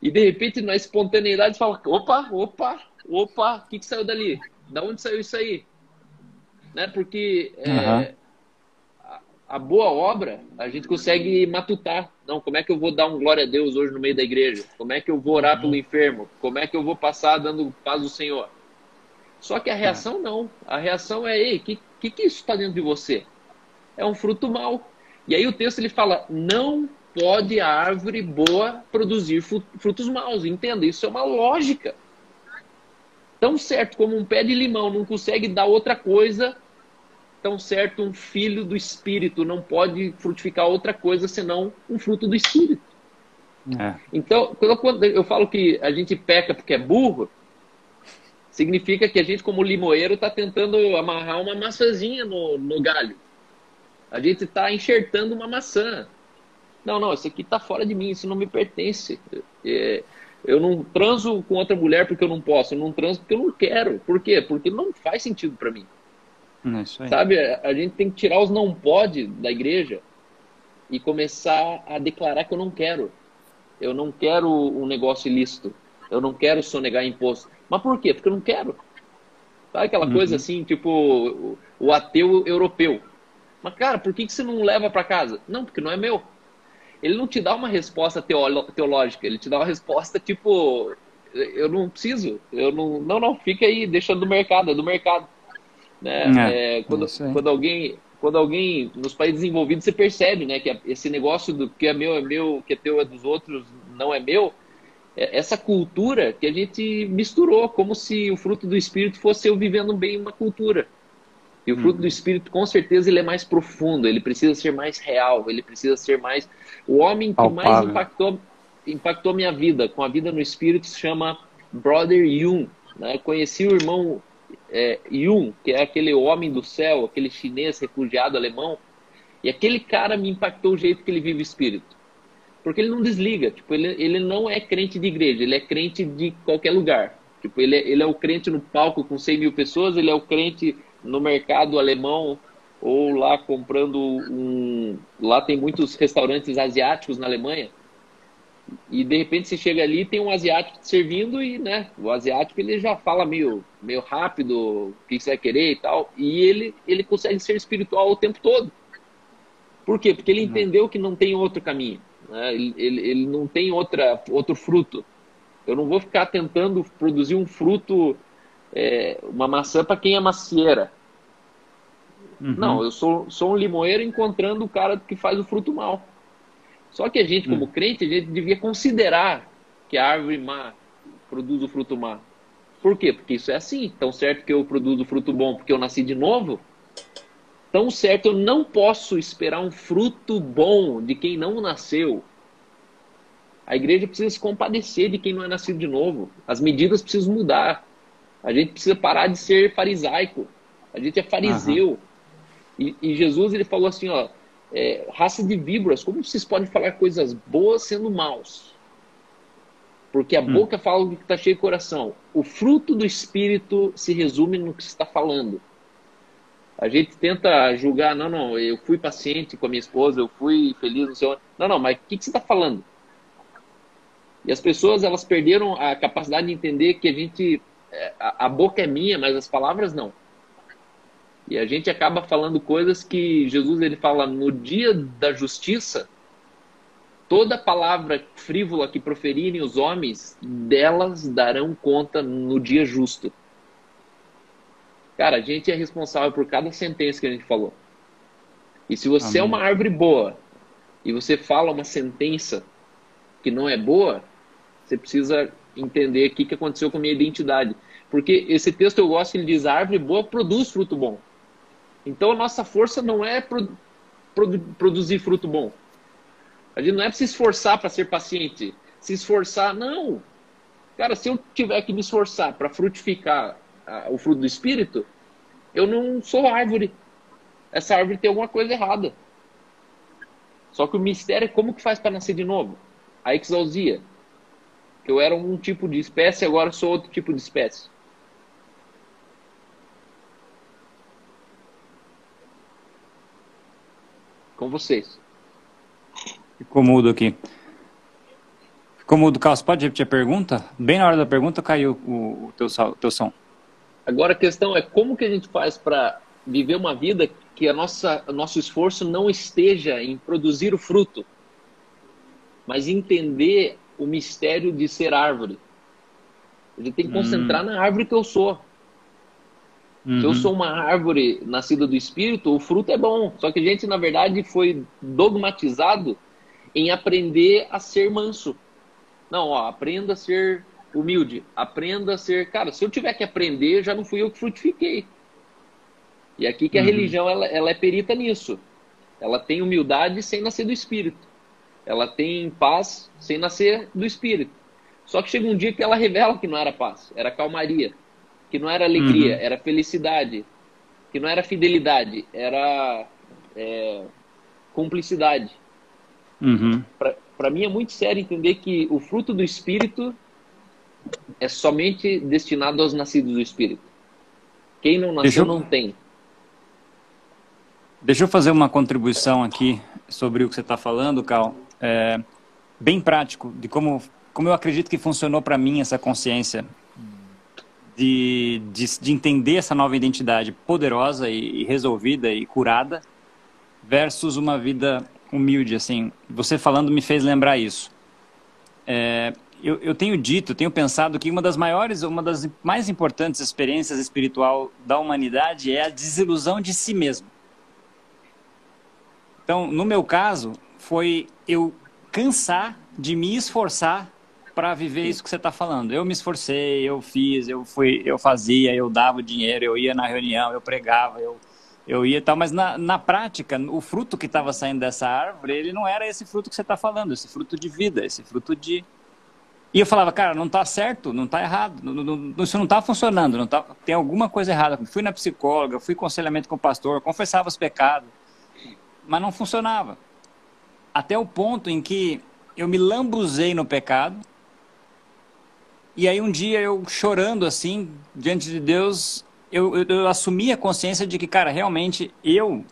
E de repente na espontaneidade fala, opa, opa, opa, o que, que saiu dali? Da onde saiu isso aí? Né? Porque é, uhum. a, a, boa obra a gente consegue matutar. Não, como é que eu vou dar um glória a Deus hoje no meio da igreja? Como é que eu vou orar uhum. pelo enfermo? Como é que eu vou passar dando paz ao Senhor? Só que a reação não. A reação é, ei, o que, que, que isso está dentro de você? É um fruto mau. E aí o texto ele fala: não pode a árvore boa produzir frutos maus. Entenda, isso é uma lógica. Tão certo como um pé de limão não consegue dar outra coisa, tão certo um filho do Espírito não pode frutificar outra coisa senão um fruto do Espírito. É. Então, quando eu falo que a gente peca porque é burro, significa que a gente, como limoeiro, está tentando amarrar uma maçãzinha no, no galho. A gente está enxertando uma maçã. Não, não, isso aqui está fora de mim, isso não me pertence. É, eu não transo com outra mulher porque eu não posso, eu não transo porque eu não quero. Por quê? Porque não faz sentido para mim. É Sabe, a gente tem que tirar os não pode da igreja e começar a declarar que eu não quero. Eu não quero um negócio ilícito. Eu não quero sonegar imposto. Mas por quê? Porque eu não quero. Sabe aquela uhum. coisa assim, tipo o, ateu europeu. Mas, cara, por que, que você não leva para casa? Não, porque não é meu. Ele não te dá uma resposta teológica, ele te dá uma resposta tipo, eu não preciso, eu não, não, não, fica aí, deixa do mercado, é do mercado. Né? É, é, quando, quando alguém, quando alguém nos países desenvolvidos você percebe, né, que esse negócio do que é meu é meu, que é teu é dos outros, não é meu, é, essa cultura que a gente misturou, como se o fruto do Espírito fosse eu vivendo bem uma cultura. E o fruto do uhum. Espírito, com certeza, ele é mais profundo, ele precisa ser mais real, ele precisa ser mais. O homem que mais impactou, impactou minha vida, com a vida no Espírito, se chama Brother Yun. Né? Conheci o irmão é, Yun, que é aquele homem do céu, aquele chinês refugiado alemão, e aquele cara me impactou o jeito que ele vive o Espírito. Porque ele não desliga, tipo, ele, ele não é crente de igreja, ele é crente de qualquer lugar. Tipo, ele, é, ele é o crente no palco com 100 mil pessoas, ele é o crente no mercado alemão ou lá comprando um. Lá tem muitos restaurantes asiáticos na Alemanha. E de repente você chega ali tem um asiático te servindo e, né, o asiático ele já fala meio, meio rápido o que você vai querer e tal. E ele, ele consegue ser espiritual o tempo todo. Por quê? Porque ele uhum. entendeu que não tem outro caminho. Né? Ele, ele, ele não tem outra, outro fruto. Eu não vou ficar tentando produzir um fruto, é, uma maçã para quem é macieira. Uhum. Não, eu sou, sou um limoeiro encontrando o cara que faz o fruto mal. Só que a gente, como hum. crente, a gente devia considerar que a árvore má produz o fruto má. Por quê? Porque isso é assim. Tão certo que eu produzo fruto bom porque eu nasci de novo, tão certo eu não posso esperar um fruto bom de quem não nasceu. A igreja precisa se compadecer de quem não é nascido de novo. As medidas precisam mudar. A gente precisa parar de ser farisaico. A gente é fariseu. Uhum. E, e, Jesus ele falou assim, ó, é, raça de víboras, como vocês podem falar coisas boas sendo maus? Porque a hum. boca fala do que está cheio de coração. O fruto do Espírito se resume no que você está falando. A gente tenta julgar, não, não, eu fui paciente com a minha esposa, eu fui feliz no seu. Não, não, mas o que, que você está falando? E as pessoas, elas perderam a capacidade de entender que a gente. É, a, a boca é minha, mas as palavras não. E a gente acaba falando coisas que Jesus ele fala no dia da justiça, toda palavra frívola que proferirem os homens, delas darão conta no dia justo. Cara, a gente é responsável por cada sentença que a gente falou. E se você é Amém. é uma árvore boa e você fala uma sentença que não é boa, você precisa entender o que, que aconteceu com a minha identidade. Porque esse texto eu gosto, ele diz: a árvore boa produz fruto bom. Então a nossa força não é produ produ produzir fruto bom. A gente não é para se esforçar para ser paciente. Se esforçar, não. Cara, se eu tiver que me esforçar para frutificar a, o fruto do Espírito, eu não sou árvore. Essa árvore tem alguma coisa errada. Só que o mistério é como que faz para nascer de novo. A exausia. Eu era um tipo de espécie, agora sou outro tipo de espécie. Com vocês. Ficou mudo aqui. Ficou mudo, Carlos. Pode repetir a pergunta? Bem na hora da pergunta caiu o, o teu, teu som. Agora a questão é como que a gente faz para viver uma vida que a nossa, o nosso esforço não esteja em produzir o fruto, mas entender o mistério de ser árvore. A gente tem que concentrar hum. na árvore que eu sou. Uhum. Se eu sou uma árvore nascida do Espírito, o fruto é bom. Só que a gente, na verdade, foi dogmatizado em aprender a ser manso. Não, ó, aprenda a ser humilde. Aprenda a ser. Cara, se eu tiver que aprender, já não fui eu que frutifiquei. E aqui que a uhum. religião ela, ela é perita nisso. Ela tem humildade sem nascer do Espírito. Ela tem paz sem nascer do Espírito. Só que chega um dia que ela revela que não era paz, era calmaria que não era alegria, uhum. era felicidade, que não era fidelidade, era é, cumplicidade. Uhum. Para mim é muito sério entender que o fruto do Espírito é somente destinado aos nascidos do Espírito. Quem não nasceu eu... não tem. Deixa eu fazer uma contribuição aqui sobre o que você está falando, Cal. É, bem prático, de como, como eu acredito que funcionou para mim essa consciência de, de, de, entender essa nova identidade poderosa e, e, resolvida e curada versus uma vida humilde, assim. Você falando me fez lembrar isso. É, eu, eu, tenho dito, tenho pensado que uma das maiores, uma das mais importantes experiências espiritual da humanidade é a desilusão de si mesmo. Então, no meu caso, foi eu cansar de me esforçar para viver isso que você está falando. Eu me esforcei, eu fiz, eu fui, eu fazia, eu dava dinheiro, eu ia na reunião, eu pregava, eu eu ia tal, mas na, na prática, o fruto que estava saindo dessa árvore, ele não era esse fruto que você está falando, esse fruto de vida, esse fruto de. E eu falava, cara, não está certo, não está errado, não, não, isso não está funcionando, não tá, tem alguma coisa errada. Fui na psicóloga, fui conselhamento com o pastor, confessava os pecados, mas não funcionava. Até o ponto em que eu me lambuzei no pecado, e aí um dia eu chorando assim, diante de Deus, eu, eu, eu assumi a consciência de que, cara, realmente eu,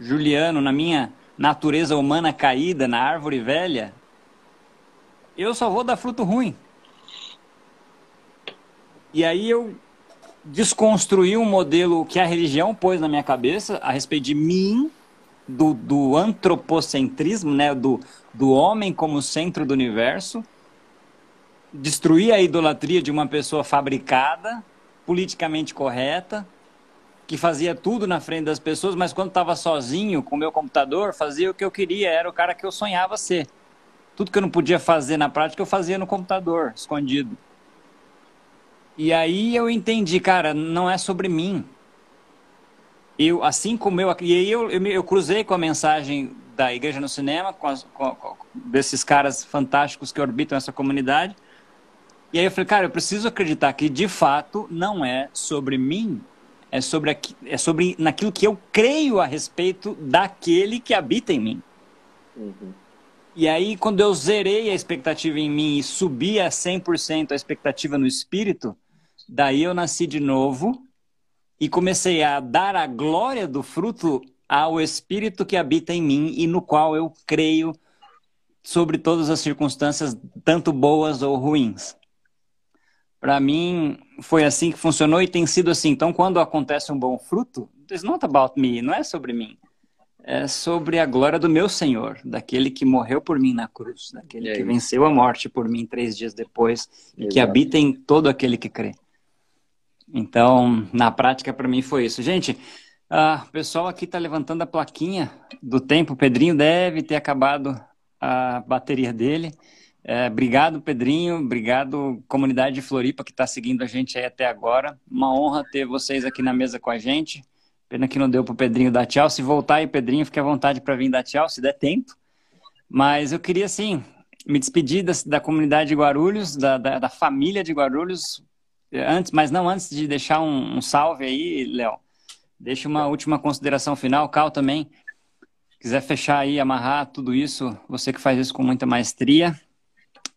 Juliano, na minha natureza humana caída, na árvore velha, eu só vou dar fruto ruim. E aí eu desconstruí um modelo que a religião pôs na minha cabeça a respeito de mim, do, do antropocentrismo, né? do, do homem como centro do universo. Destruir a idolatria de uma pessoa fabricada, politicamente correta, que fazia tudo na frente das pessoas, mas quando estava sozinho com o meu computador, fazia o que eu queria, era o cara que eu sonhava ser. Tudo que eu não podia fazer na prática, eu fazia no computador, escondido. E aí eu entendi, cara, não é sobre mim. Eu, assim como eu, e aí eu, eu, eu cruzei com a mensagem da Igreja no Cinema, com, as, com, com, desses caras fantásticos que orbitam essa comunidade. E aí eu falei, cara, eu preciso acreditar que de fato não é sobre mim, é sobre, aqui, é sobre naquilo que eu creio a respeito daquele que habita em mim. Uhum. E aí, quando eu zerei a expectativa em mim e subi a 100% a expectativa no espírito, daí eu nasci de novo e comecei a dar a glória do fruto ao espírito que habita em mim e no qual eu creio sobre todas as circunstâncias, tanto boas ou ruins. Para mim, foi assim que funcionou e tem sido assim. Então, quando acontece um bom fruto, it's not about me, não é sobre mim é sobre a glória do meu Senhor, daquele que morreu por mim na cruz, daquele que venceu a morte por mim três dias depois Exato. e que habita em todo aquele que crê. Então, na prática, para mim foi isso. Gente, uh, o pessoal aqui está levantando a plaquinha do tempo. O Pedrinho deve ter acabado a bateria dele. É, obrigado, Pedrinho. Obrigado, comunidade de Floripa, que está seguindo a gente aí até agora. Uma honra ter vocês aqui na mesa com a gente. Pena que não deu para o Pedrinho dar tchau. Se voltar aí, Pedrinho, fique à vontade para vir dar tchau, se der tempo. Mas eu queria, assim, me despedir da, da comunidade de Guarulhos, da, da, da, família de Guarulhos, antes, mas não antes de deixar um, um salve aí, Léo. Deixa uma última consideração final, Cal também. Quiser fechar aí, amarrar tudo isso, você que faz isso com muita maestria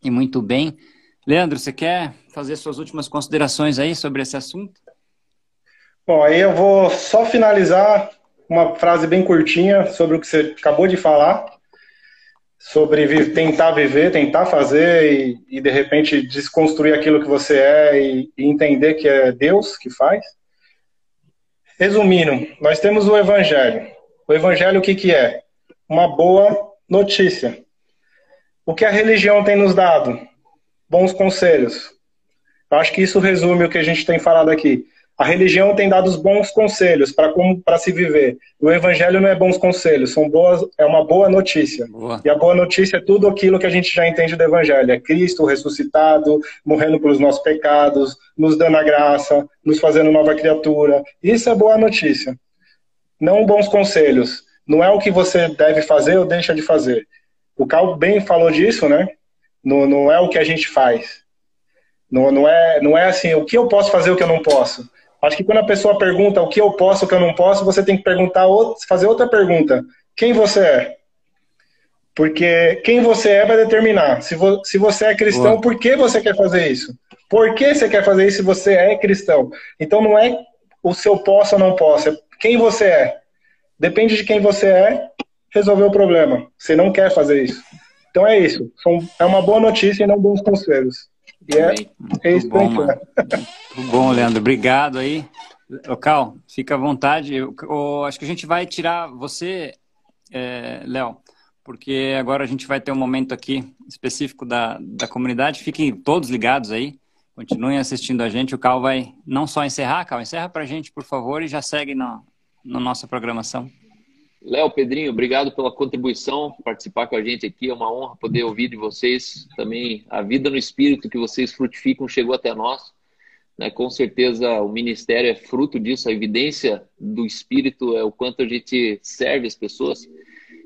e muito bem. Leandro, você quer fazer suas últimas considerações aí sobre esse assunto? Bom, aí eu vou só finalizar uma frase bem curtinha sobre o que você acabou de falar, sobre tentar viver, tentar fazer e, e de repente desconstruir aquilo que você é e, e entender que é Deus que faz. Resumindo, nós temos o Evangelho. O Evangelho o que, que é? Uma boa notícia. O que a religião tem nos dado? Bons conselhos. Eu acho que isso resume o que a gente tem falado aqui. A religião tem dado os bons conselhos para como para se viver. O evangelho não é bons conselhos, são boas, é uma boa notícia. Boa. E a boa notícia é tudo aquilo que a gente já entende do evangelho, é Cristo ressuscitado, morrendo pelos nossos pecados, nos dando a graça, nos fazendo nova criatura. Isso é boa notícia. Não bons conselhos. Não é o que você deve fazer ou deixa de fazer. O Cal bem falou disso, né? Não, não é o que a gente faz. Não, não, é, não é assim, o que eu posso fazer o que eu não posso. Acho que quando a pessoa pergunta o que eu posso, o que eu não posso, você tem que perguntar, fazer outra pergunta. Quem você é? Porque quem você é vai determinar. Se, vo, se você é cristão, Boa. por que você quer fazer isso? Por que você quer fazer isso se você é cristão? Então não é o seu posso ou não posso, é quem você é. Depende de quem você é, resolver o problema. Você não quer fazer isso. Então é isso. é uma boa notícia e não bons conselhos. E é, é isso bom, Muito bom, Leandro. Obrigado aí. Cal, fica à vontade. Eu, eu, acho que a gente vai tirar você, é, Léo, porque agora a gente vai ter um momento aqui específico da, da comunidade. Fiquem todos ligados aí. Continuem assistindo a gente. O Cal vai não só encerrar, Cal, encerra pra gente, por favor, e já segue na no nossa programação. Léo, Pedrinho, obrigado pela contribuição, participar com a gente aqui. É uma honra poder ouvir de vocês também a vida no espírito que vocês frutificam chegou até nós. Né? Com certeza o ministério é fruto disso, a evidência do espírito é o quanto a gente serve as pessoas.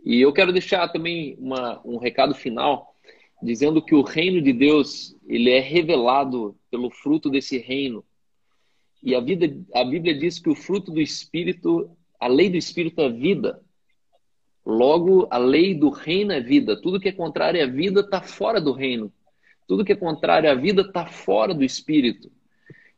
E eu quero deixar também uma, um recado final, dizendo que o reino de Deus ele é revelado pelo fruto desse reino. E a, vida, a Bíblia diz que o fruto do espírito a lei do espírito é vida. Logo, a lei do reino é vida. Tudo que é contrário à vida está fora do reino. Tudo que é contrário à vida está fora do espírito.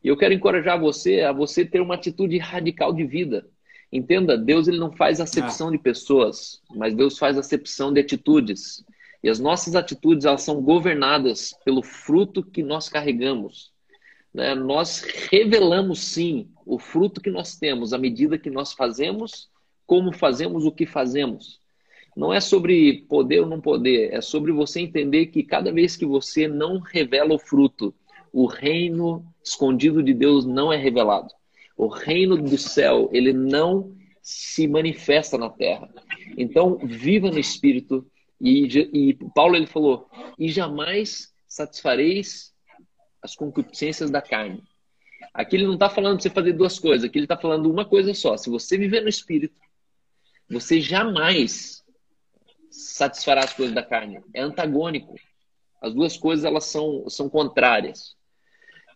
E eu quero encorajar você a você ter uma atitude radical de vida. Entenda, Deus ele não faz acepção ah. de pessoas, mas Deus faz acepção de atitudes. E as nossas atitudes elas são governadas pelo fruto que nós carregamos. Né? Nós revelamos sim o fruto que nós temos à medida que nós fazemos, como fazemos o que fazemos. Não é sobre poder ou não poder, é sobre você entender que cada vez que você não revela o fruto, o reino escondido de Deus não é revelado. O reino do céu, ele não se manifesta na terra. Então, viva no espírito. E, e Paulo ele falou: e jamais satisfareis as concupiscências da carne. Aqui ele não está falando de você fazer duas coisas, aqui ele está falando uma coisa só. Se você viver no espírito, você jamais satisfará as coisas da carne. É antagônico. As duas coisas elas são, são contrárias.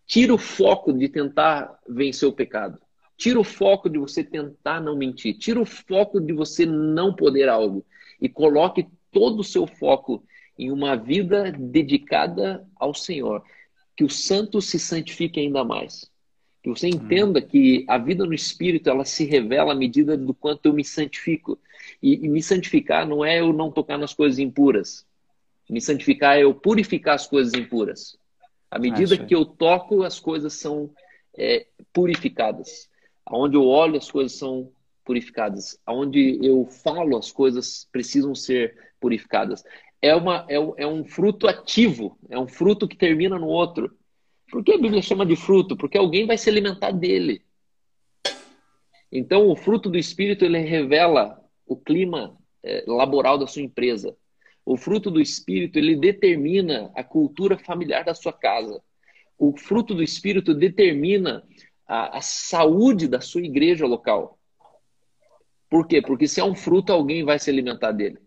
Tira o foco de tentar vencer o pecado. Tira o foco de você tentar não mentir. Tira o foco de você não poder algo. E coloque todo o seu foco em uma vida dedicada ao Senhor. Que o santo se santifique ainda mais. Que você entenda que a vida no Espírito ela se revela à medida do quanto eu me santifico. E, e me santificar não é eu não tocar nas coisas impuras. Me santificar é eu purificar as coisas impuras. À medida que eu toco, as coisas são é, purificadas. Aonde eu olho, as coisas são purificadas. Aonde eu falo, as coisas precisam ser purificadas. É, uma, é, é um fruto ativo, é um fruto que termina no outro. Por que a Bíblia chama de fruto? Porque alguém vai se alimentar dele. Então, o fruto do Espírito ele revela o clima é, laboral da sua empresa. O fruto do Espírito, ele determina a cultura familiar da sua casa. O fruto do Espírito determina a, a saúde da sua igreja local. Por quê? Porque se é um fruto, alguém vai se alimentar dele.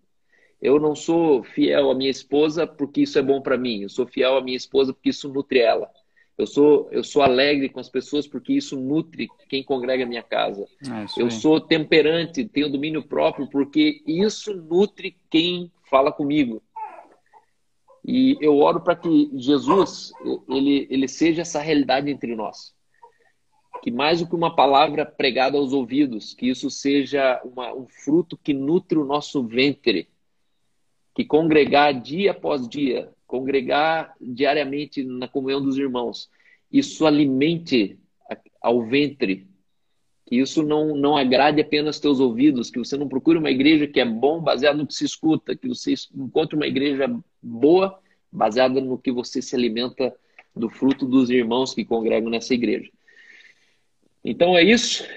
Eu não sou fiel à minha esposa porque isso é bom para mim. Eu sou fiel à minha esposa porque isso nutre ela. Eu sou, eu sou alegre com as pessoas porque isso nutre quem congrega a minha casa. É eu sou temperante, tenho domínio próprio porque isso nutre quem fala comigo. E eu oro para que Jesus ele, ele seja essa realidade entre nós. Que mais do que uma palavra pregada aos ouvidos, que isso seja uma, um fruto que nutre o nosso ventre. Que congregar dia após dia, congregar diariamente na comunhão dos irmãos, isso alimente ao ventre que isso não, não agrade apenas teus ouvidos, que você não procure uma igreja que é bom baseado no que se escuta, que você encontre uma igreja boa baseada no que você se alimenta do fruto dos irmãos que congregam nessa igreja. Então é isso.